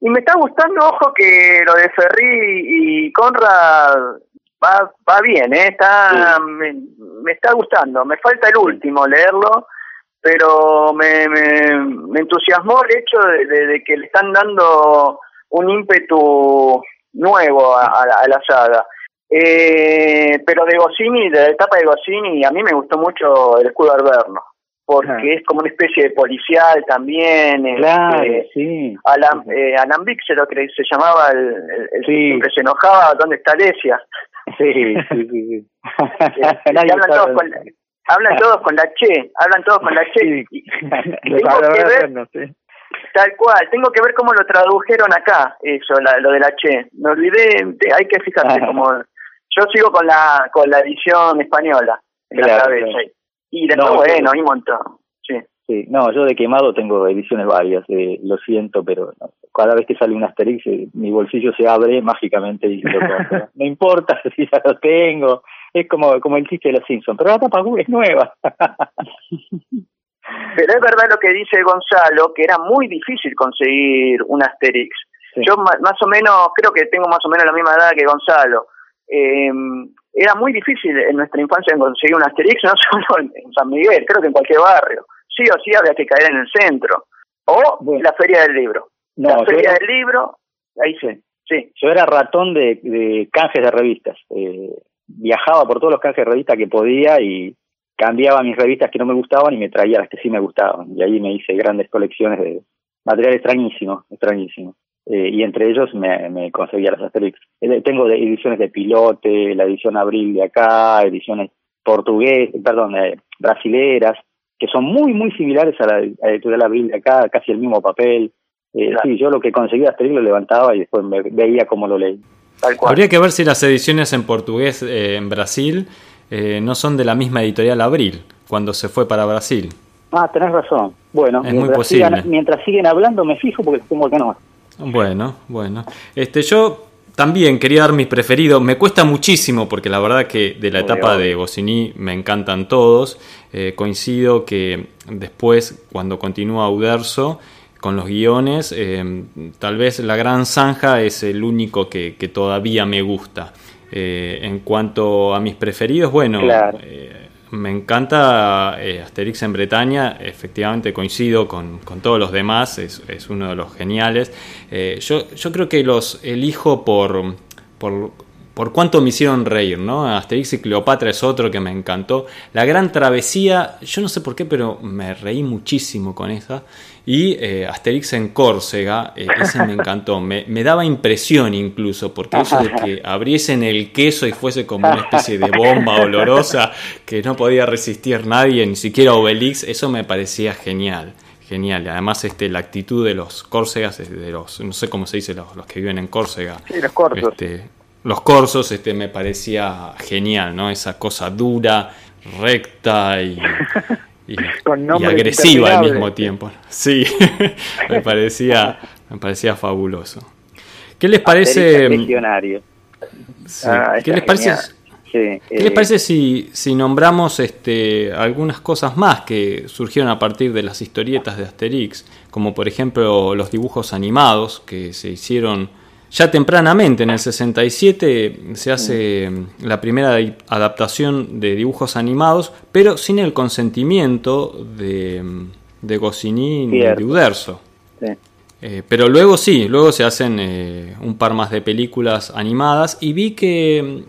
y me está gustando, ojo, que lo de Ferri y Conrad va, va bien, ¿eh? está, me, está gustando. Me falta el último, leerlo, pero me, me, entusiasmó el hecho de, que le están dando un ímpetu nuevo a, la saga. Eh, pero de Goscinny, de la etapa de Goscinny, a mí me gustó mucho el escudo alberno porque es como una especie de policial también. Claro, este, sí. Alan, eh, Alan se lo que se llamaba el, el, que se enojaba, ¿dónde está Alesia? Sí, sí, sí. hablan, todos con, hablan todos con la Che, hablan todos con la Che. tengo que ver, Tal cual, tengo que ver cómo lo tradujeron acá, eso, lo de la Che. Me olvidé, hay que fijarse como... Yo sigo con la con la edición española en la cabeza. Y después, bueno, hay un montón. Sí. Sí, no, yo de quemado tengo ediciones varias, eh, lo siento, pero cada vez que sale un Asterix, eh, mi bolsillo se abre mágicamente y lo no importa si ya lo tengo, es como, como el chiste de los Simpsons, pero la tapa es nueva. pero es verdad lo que dice Gonzalo, que era muy difícil conseguir un Asterix. Yo más o menos, creo que tengo más o menos la misma edad que Gonzalo. Eh, era muy difícil en nuestra infancia conseguir un Asterix, no solo en San Miguel, creo que en cualquier barrio. Sí o sí había que caer en el centro. O la feria del libro. La feria del libro, ahí sí. sí. Yo era ratón de, de canjes de revistas. Eh, viajaba por todos los canjes de revistas que podía y cambiaba mis revistas que no me gustaban y me traía las que sí me gustaban. Y ahí me hice grandes colecciones de material extrañísimo, extrañísimo. Eh, y entre ellos me, me conseguía las Asterix. Eh, tengo ediciones de Pilote, la edición Abril de acá, ediciones portuguesas, perdón, eh, brasileras, que son muy, muy similares a la, editorial Abril de acá, casi el mismo papel. Sí, yo lo que conseguía Asterix lo levantaba y después me veía cómo lo leí. Tal cual. Habría que ver si las ediciones en portugués eh, en Brasil eh, no son de la misma editorial Abril, cuando se fue para Brasil. Ah, tenés razón. Bueno, Es muy posible. sigan, mientras siguen hablando me fijo porque tengo acá nomás. Bueno, bueno. Este, yo también quería dar mis preferidos. Me cuesta muchísimo porque la verdad que de la etapa de Goscinny me encantan todos. Eh, coincido que después, cuando continúa Uderzo con los guiones, eh, tal vez La Gran Zanja es el único que, que todavía me gusta. Eh, en cuanto a mis preferidos, bueno, Claro. eh, me encanta Asterix en Bretaña, efectivamente coincido con, con todos los demás, es, es uno de los geniales. Yo, yo creo que los elijo por, por, por cuánto me hicieron reír, ¿no? Asterix y Cleopatra es otro que me encantó. La Gran Travesía, yo no sé por qué, pero me reí muchísimo con esa. Y eh, Asterix en Córcega, eh, ese me encantó. Me, me daba impresión incluso, porque eso de que abriesen el queso y fuese como una especie de bomba olorosa que no podía resistir nadie, ni siquiera Obelix, eso me parecía genial. Genial, y además este, la actitud de los córsegas, de los, no sé cómo se dice, los, los que viven en Córcega. Sí, los corsos. Este, los corsos este, me parecía genial, ¿no? Esa cosa dura, recta y, agresiva al mismo tiempo. Sí, me parecía, me parecía fabuloso. ¿Qué les parece? Legionario. sí, Ah, ¿Qué les parece? ¿Qué eh, les parece si, si nombramos este, algunas cosas más que surgieron a partir de las historietas de Asterix? Como por ejemplo los dibujos animados que se hicieron ya tempranamente, en el 67 se hace la primera adaptación de dibujos animados, pero sin el consentimiento de, de Goscinny ni de. Uderzo. sí. Eh, pero luego sí, luego se hacen eh, un par más de películas animadas y vi que,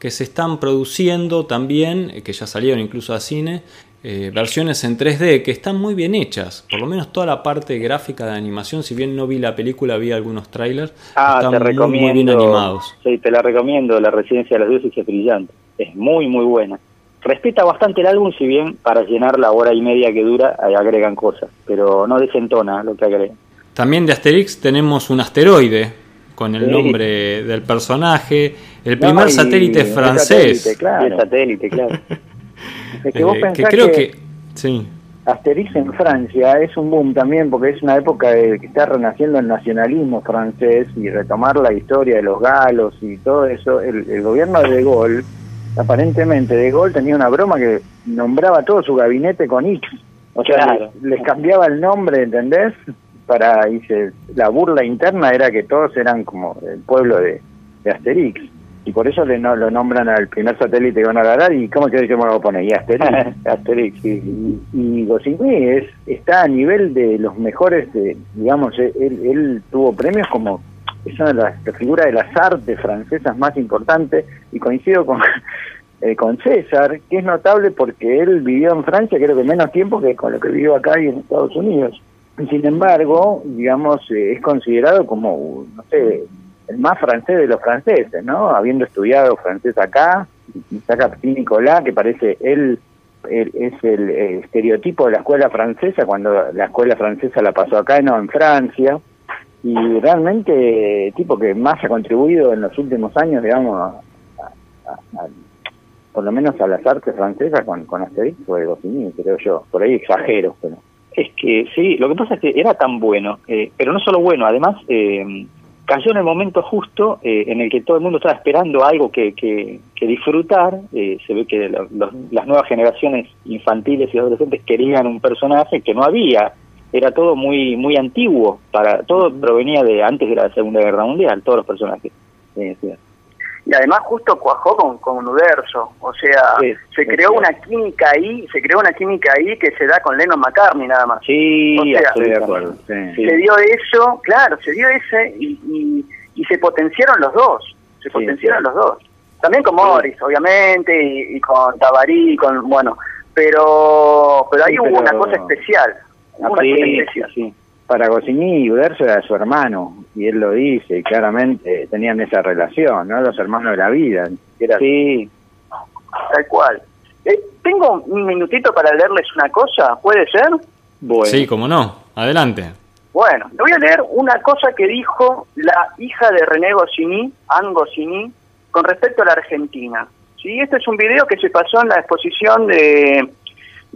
que se están produciendo también, que ya salieron incluso a cine, eh, versiones en 3D que están muy bien hechas. Por lo menos toda la parte gráfica de animación, si bien no vi la película, vi algunos trailers, Ah, están te muy, recomiendo. muy bien animados. Sí, te la recomiendo. La Residencia de los Dioses es brillante. Es muy, muy buena. Respeta bastante el álbum, si bien para llenar la hora y media que dura agregan cosas, pero no desentona lo que agregan. También de Asterix tenemos un asteroide con el Sí. nombre del personaje, el primer satélite francés. satélite, claro. El satélite, claro. Es que vos eh, pensás creo que, que... Sí. Asterix en Francia es un boom también porque es una época de que está renaciendo el nacionalismo francés y retomar la historia de los galos y todo eso. El, el gobierno de De Gaulle, aparentemente De Gaulle tenía una broma que nombraba todo su gabinete con X. O sea, Claro. les, les cambiaba el nombre, ¿entendés? Para, y se- la burla interna era que todos eran como el pueblo de, de Asterix. Y por eso le no, lo nombran al primer satélite que van a agarrar. ¿Y cómo querés que me lo pone? Y Asterix. Asterix, y, y Goscinny es, está a nivel de los mejores, de, digamos, él, él tuvo premios como es una de las la figura de las artes francesas más importantes y coincido con, eh, con César, que es notable porque él vivió en Francia creo que menos tiempo que con lo que vivió acá y en Estados Unidos. Y sin embargo, digamos, eh, es considerado como, no sé, el más francés de los franceses, ¿no? Habiendo estudiado francés acá, y saca Petit Nicolas, que parece él es el estereotipo de la escuela francesa, cuando la escuela francesa la pasó acá, no en Francia, y realmente tipo que más ha contribuido en los últimos años, digamos, a- a- por lo menos a las artes francesas con, con Asterix fue Goscinny, creo yo. Por ahí exagero, pero... Es que sí, lo que pasa es que era tan bueno, eh, pero no solo bueno, además eh, cayó en el momento justo eh, en el que todo el mundo estaba esperando algo que, que, que disfrutar. eh, se ve que lo- los- las nuevas generaciones infantiles y adolescentes querían un personaje que no había. Era todo muy muy antiguo, para todo provenía de antes de la Segunda Guerra Mundial, todos los personajes. Sí. Y además justo cuajó con, con Uderzo, o sea, Sí, se creó una química ahí, se creó una química ahí que se da con Lennon McCartney nada más. Sí, O sea. Estoy de acuerdo, sí. Sí. Se dio eso, claro, se dio ese y, y, y se potenciaron los dos, se Sí, potenciaron sí. los dos. También con Morris, obviamente, y, y con Tabarí, con, bueno, pero pero ahí Sí, hubo pero- una cosa especial, una Sí, cosa especial. sí. Para Goscinny y Uderzo era su hermano, y él lo dice, y claramente tenían esa relación, ¿no? Los hermanos de la vida. Era Sí, Tal cual. Eh, tengo un minutito para leerles una cosa, ¿puede ser? bueno. Sí, como no. Adelante. Bueno, le voy a leer una cosa que dijo la hija de René Goscinny, Anne Goscinny, con respecto a la Argentina. ¿Sí? Este es un video que se pasó en la exposición de,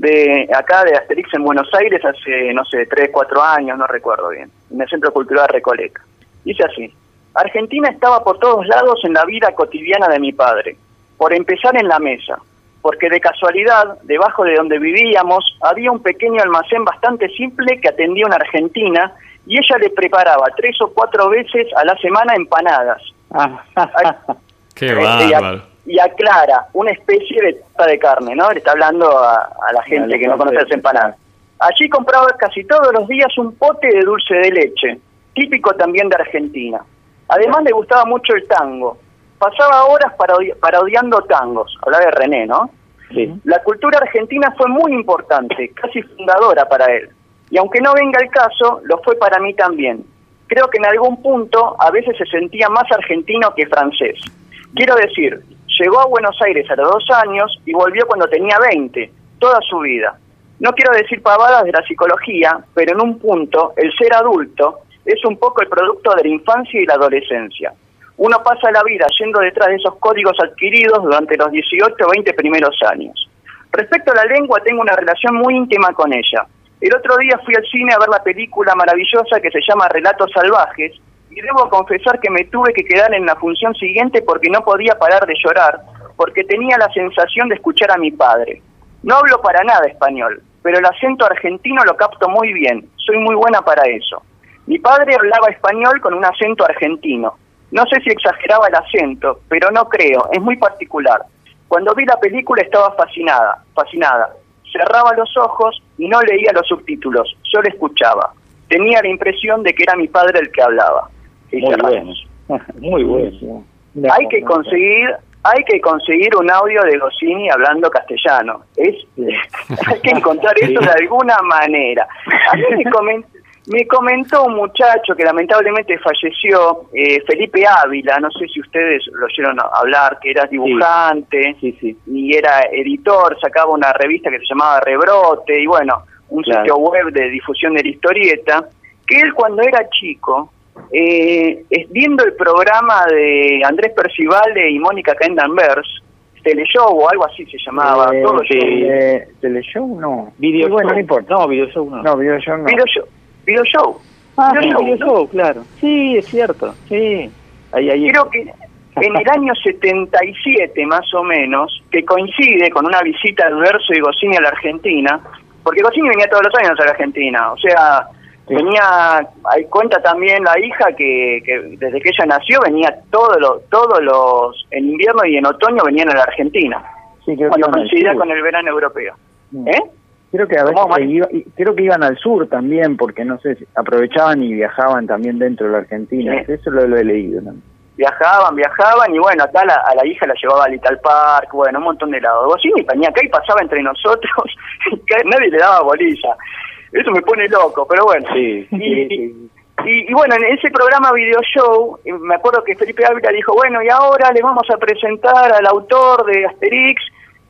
de acá de Asterix en Buenos Aires hace, no sé, tres, cuatro años, no recuerdo bien, en el Centro Cultural Recoleca. Dice así, Argentina estaba por todos lados en la vida cotidiana de mi padre, por empezar en la mesa, porque de casualidad, debajo de donde vivíamos, había un pequeño almacén bastante simple que atendía una argentina y ella le preparaba tres o cuatro veces a la semana empanadas. Ah. Qué bárbaro. Y aclara una especie de torta de carne, ¿no? Le está hablando a, a la gente que no conoce las empanadas. Allí compraba casi todos los días un pote de dulce de leche, típico también de Argentina. Además le gustaba mucho el tango. Pasaba horas parodi- parodiando tangos, hablaba de René, ¿no? Sí. La cultura argentina fue muy importante, casi fundadora para él. Y aunque no venga el caso, lo fue para mí también. Creo que en algún punto a veces se sentía más argentino que francés. Quiero decir, llegó a Buenos Aires a los dos años y volvió cuando tenía 20, toda su vida. No quiero decir pavadas de la psicología, pero en un punto el ser adulto es un poco el producto de la infancia y la adolescencia. Uno pasa la vida yendo detrás de esos códigos adquiridos durante los 18 o 20 primeros años. Respecto a la lengua, tengo una relación muy íntima con ella. El otro día fui al cine a ver la película maravillosa que se llama Relatos Salvajes y debo confesar que me tuve que quedar en la función siguiente porque no podía parar de llorar, porque tenía la sensación de escuchar a mi padre. No hablo para nada español, pero el acento argentino lo capto muy bien, soy muy buena para eso. Mi padre hablaba español con un acento argentino. No sé si exageraba el acento, pero no creo, es muy particular. Cuando vi la película estaba fascinada, fascinada. Cerraba los ojos y no leía los subtítulos, solo escuchaba. Tenía la impresión de que era mi padre el que hablaba. Muy cerramos. bueno. Muy bueno. Hay que conseguir, hay que conseguir un audio de Goscinny hablando castellano. Es, hay que encontrar eso de alguna manera. A mí me, comen- me comentó un muchacho que lamentablemente falleció, eh, Felipe Ávila, no sé si ustedes lo oyeron hablar, que era dibujante Sí, sí. y era editor, sacaba una revista que se llamaba Rebrote y bueno, un Claro. sitio web de difusión de la historieta, que él cuando era chico, eh, es- viendo el programa de Andrés Percivale y Mónica Kendanvers, Teleshow o algo así se llamaba, Eh, todo. Eh, ¿Teleshow? No. Video bueno, show. no importa. No, video show no. No, video show no. Video show, video show. Ah, Video show, video ¿no? show, claro. Sí, es cierto. Sí. Ahí, ahí. Creo que en el año 77 más o menos, que coincide con una visita de Verso y Goscinny a la Argentina, porque Goscinny venía todos los años a la Argentina, o sea, Hay cuenta también la hija que, que desde que ella nació venía todos los, todos los, en invierno y en otoño venían a la Argentina, Sí, creo que cuando coincidía con el verano europeo. Mm. ¿Eh? Creo que a veces iba- creo que iban al sur también, porque no sé, aprovechaban y viajaban también dentro de la Argentina. Sí. Eso lo, lo he leído. ¿no? Viajaban, viajaban y bueno, acá la- a la hija la llevaba al Little Park, bueno, un montón de lados. Goscinny venía acá y pasaba entre nosotros y nadie le daba bolilla. Eso me pone loco, pero bueno. Sí. Y, y- y bueno, en ese programa Video Show, eh, me acuerdo que Felipe Ávila dijo, bueno, y ahora le vamos a presentar al autor de Asterix,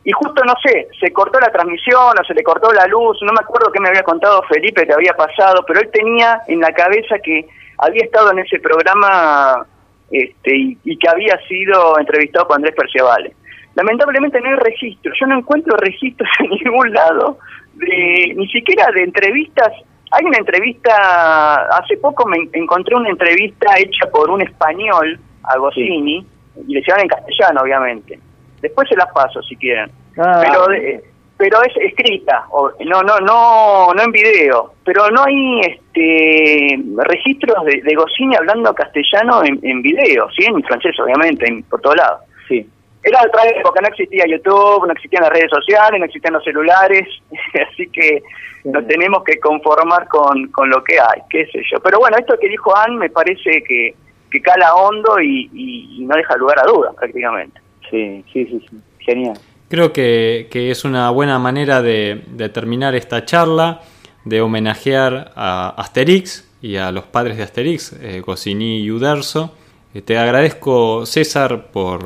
y justo, no sé, se cortó la transmisión o se le cortó la luz, no me acuerdo qué me había contado Felipe que había pasado, pero él tenía en la cabeza que había estado en ese programa este, y, y que había sido entrevistado por Andrés Perciavale. Lamentablemente no hay registro, yo no encuentro registros en ningún lado, de, ni siquiera de entrevistas. Hay una entrevista, hace poco me en- encontré una entrevista hecha por un español a Goscinny, y le llevan en castellano, obviamente. Después se las paso si quieren Ah, pero de- pero es escrita no no no no en video pero no hay este registros de, de Goscinny hablando castellano en, en video sí en francés obviamente en- por todos lados Sí. Era otra época no existía YouTube no existían las redes sociales no existían los celulares así que nos tenemos que conformar con, con lo que hay qué sé yo pero bueno esto que dijo Anne me parece que que cala hondo y, y- y no deja lugar a dudas prácticamente Sí, sí, sí, sí. Genial. Creo que, que es una buena manera de, de terminar esta charla, de homenajear a Asterix y a los padres de Asterix, eh, Goscinny y Uderzo. Eh, te agradezco, César, por,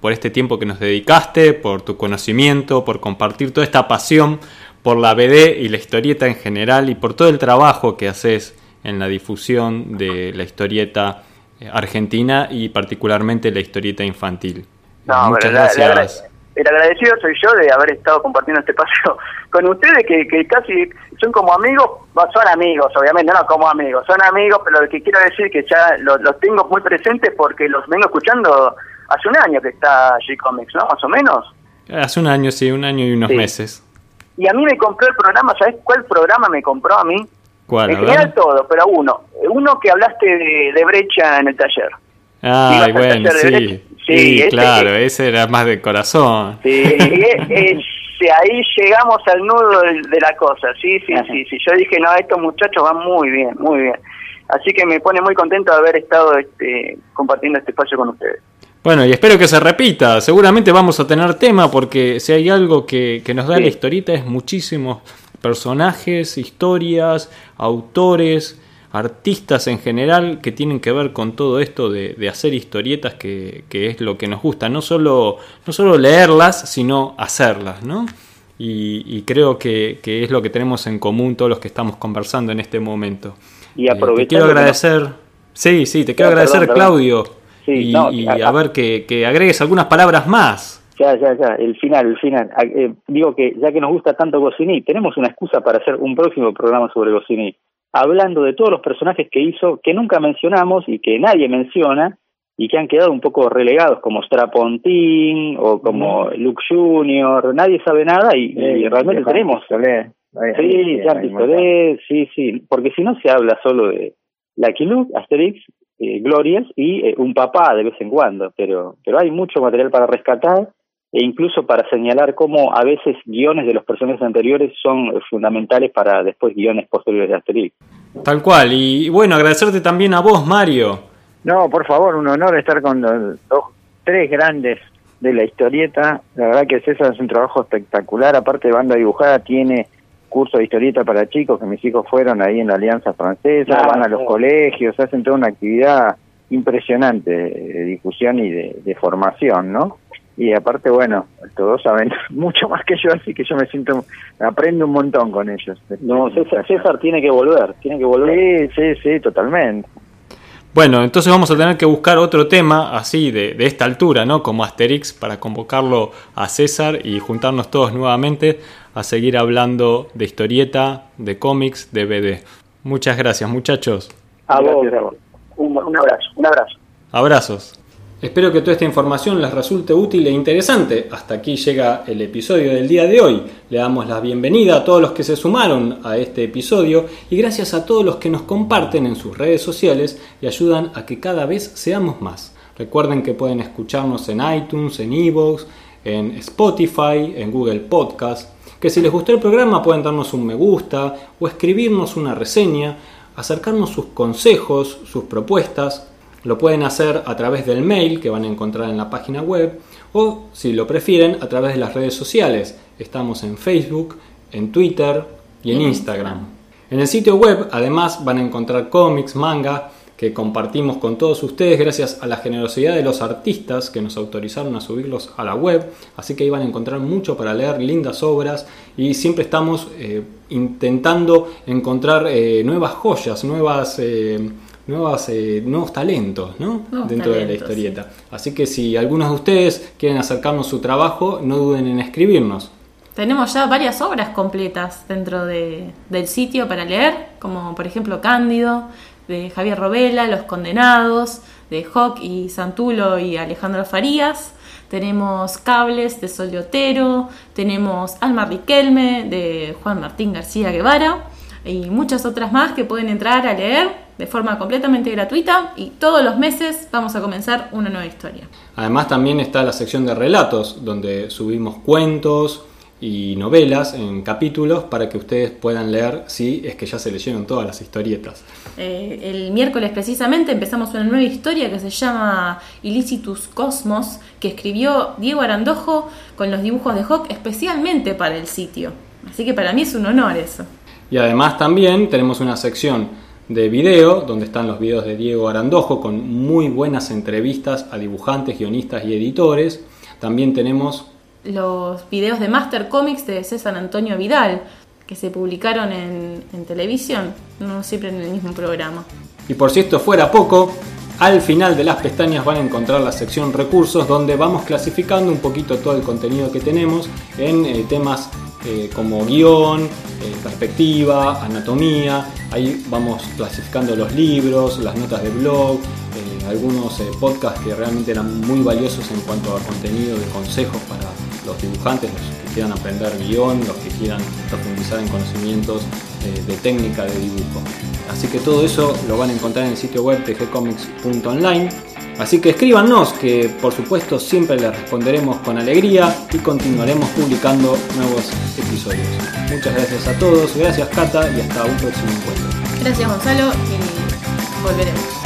por este tiempo que nos dedicaste, por tu conocimiento, por compartir toda esta pasión por la BD y la historieta en general y por todo el trabajo que haces en la difusión de la historieta eh, argentina y particularmente la historieta infantil. No, Muchas gracias. el agradecido soy yo de haber estado compartiendo este espacio con ustedes, que, que casi son como amigos, son amigos, obviamente, no como amigos, son amigos, pero lo que quiero decir que ya los, los tengo muy presentes porque los vengo escuchando hace un año que está G-Comics, ¿no? Más o menos. Hace un año, sí, un año y unos meses. Y a mí me compró el programa, ¿sabes cuál programa me compró a mí? ¿Cuál? En general todo, pero uno. Uno que hablaste de, brecha en el taller. Ah, bueno, sí. Sí, claro, ese era más de corazón. Sí, ahí llegamos al nudo de, la cosa. Sí, sí, sí, sí. Yo dije, no, estos muchachos van muy bien, muy bien. Así que me pone muy contento de haber estado este, compartiendo este espacio con ustedes. Bueno, y espero que se repita. Seguramente vamos a tener tema porque si hay algo que, nos da la historieta es muchísimos personajes, historias, autores, artistas en general que tienen que ver con todo esto de, hacer historietas que, es lo que nos gusta. No solo, no solo leerlas, sino hacerlas, ¿no? Y, creo que, es lo que tenemos en común todos los que estamos conversando en este momento. Y eh, te quiero agradecer. Sí, sí, te quiero agradecer, Claudio y, a, ver que, agregues algunas palabras más. Ya, ya, ya, el final, el final. Eh, digo que ya que nos gusta tanto Goscinny, tenemos una excusa para hacer un próximo programa sobre Goscinny, hablando de todos los personajes que hizo, que nunca mencionamos y que nadie menciona, y que han quedado un poco relegados, como Strapontín o como Luke Junior, nadie sabe nada y, realmente tenemos. Sí, sí, sí, porque si no se habla solo de Lucky Luke, Asterix eh, glorias y eh, un papá de vez en cuando, pero, pero hay mucho material para rescatar e incluso para señalar cómo a veces guiones de los personajes anteriores son fundamentales para después guiones posteriores de Asterix. Tal cual, y bueno, agradecerte también a vos, Mario. No, por favor, un honor estar con los dos, tres grandes de la historieta. La verdad que César es un trabajo espectacular, aparte de banda dibujada, tiene curso de historieta para chicos, que mis hijos fueron ahí en la Alianza Francesa, van a los colegios, hacen toda una actividad impresionante de difusión y de, formación, ¿no? Y aparte, bueno, todos saben mucho más que yo, así que yo me siento, aprendo un montón con ellos. No, César, César tiene que volver, tiene que volver. Sí, sí, sí, totalmente. Bueno, entonces vamos a tener que buscar otro tema así de, de, esta altura, ¿no? Como Asterix, para convocarlo a César y juntarnos todos nuevamente a seguir hablando de historieta, de cómics, de BD. Muchas gracias, muchachos. A vos, un, un abrazo, un abrazo. Abrazos. Espero que toda esta información les resulte útil e interesante. Hasta aquí llega el episodio del día de hoy. Le damos la bienvenida a todos los que se sumaron a este episodio y gracias a todos los que nos comparten en sus redes sociales y ayudan a que cada vez seamos más. Recuerden que pueden escucharnos en iTunes, en Evox, en Spotify, en Google Podcast que si les gustó el programa pueden darnos un me gusta o escribirnos una reseña, acercarnos sus consejos, sus propuestas. Lo pueden hacer a través del mail que van a encontrar en la página web o, si lo prefieren, a través de las redes sociales. Estamos en Facebook, en Twitter y en Instagram. En el sitio web además van a encontrar cómics, manga, que compartimos con todos ustedes gracias a la generosidad de los artistas que nos autorizaron a subirlos a la web. Así que iban a encontrar mucho para leer, lindas obras y siempre estamos eh, intentando encontrar eh, nuevas joyas, nuevas... Eh, nuevas, nuevos talentos ¿no? dentro de la historieta. Así que si algunos de ustedes quieren acercarnos su trabajo, no duden en escribirnos. Tenemos ya varias obras completas dentro de, del sitio para leer, como por ejemplo Cándido, de Javier Robela, Los Condenados, de Hawk y Santulo y Alejandro Farías. Tenemos Cables de Sol de Otero, tenemos Alma Riquelme de Juan Martín García Guevara y muchas otras más que pueden entrar a leer de forma completamente gratuita y todos los meses vamos a comenzar una nueva historia. Además también está la sección de relatos donde subimos cuentos, y novelas en capítulos para que ustedes puedan leer si es que ya se leyeron todas las historietas. Eh, el miércoles precisamente empezamos una nueva historia que se llama Ilicitus Cosmos, que escribió Diego Arandojo con los dibujos de Hawk especialmente para el sitio. Así que para mí es un honor eso. Y además también tenemos una sección de video donde están los videos de Diego Arandojo con muy buenas entrevistas a dibujantes, guionistas y editores. También tenemos los videos de Master Comics de César Antonio Vidal, que se publicaron en, televisión, no siempre en el mismo programa. Y por si esto fuera poco, al final de las pestañas van a encontrar la sección recursos donde vamos clasificando un poquito todo el contenido que tenemos en eh, temas eh, como guion, eh, perspectiva, anatomía. Ahí vamos clasificando los libros, las notas de blog, algunos podcasts que realmente eran muy valiosos en cuanto a contenido de consejos para los dibujantes, los que quieran aprender guion, los que quieran profundizar en conocimientos eh, de técnica de dibujo. Así que todo eso lo van a encontrar en el sitio web tgcomics.online. Así que escríbanos, que por supuesto siempre les responderemos con alegría y continuaremos publicando nuevos episodios. Muchas gracias a todos, gracias Cata y hasta un próximo encuentro. Gracias Gonzalo y volveremos.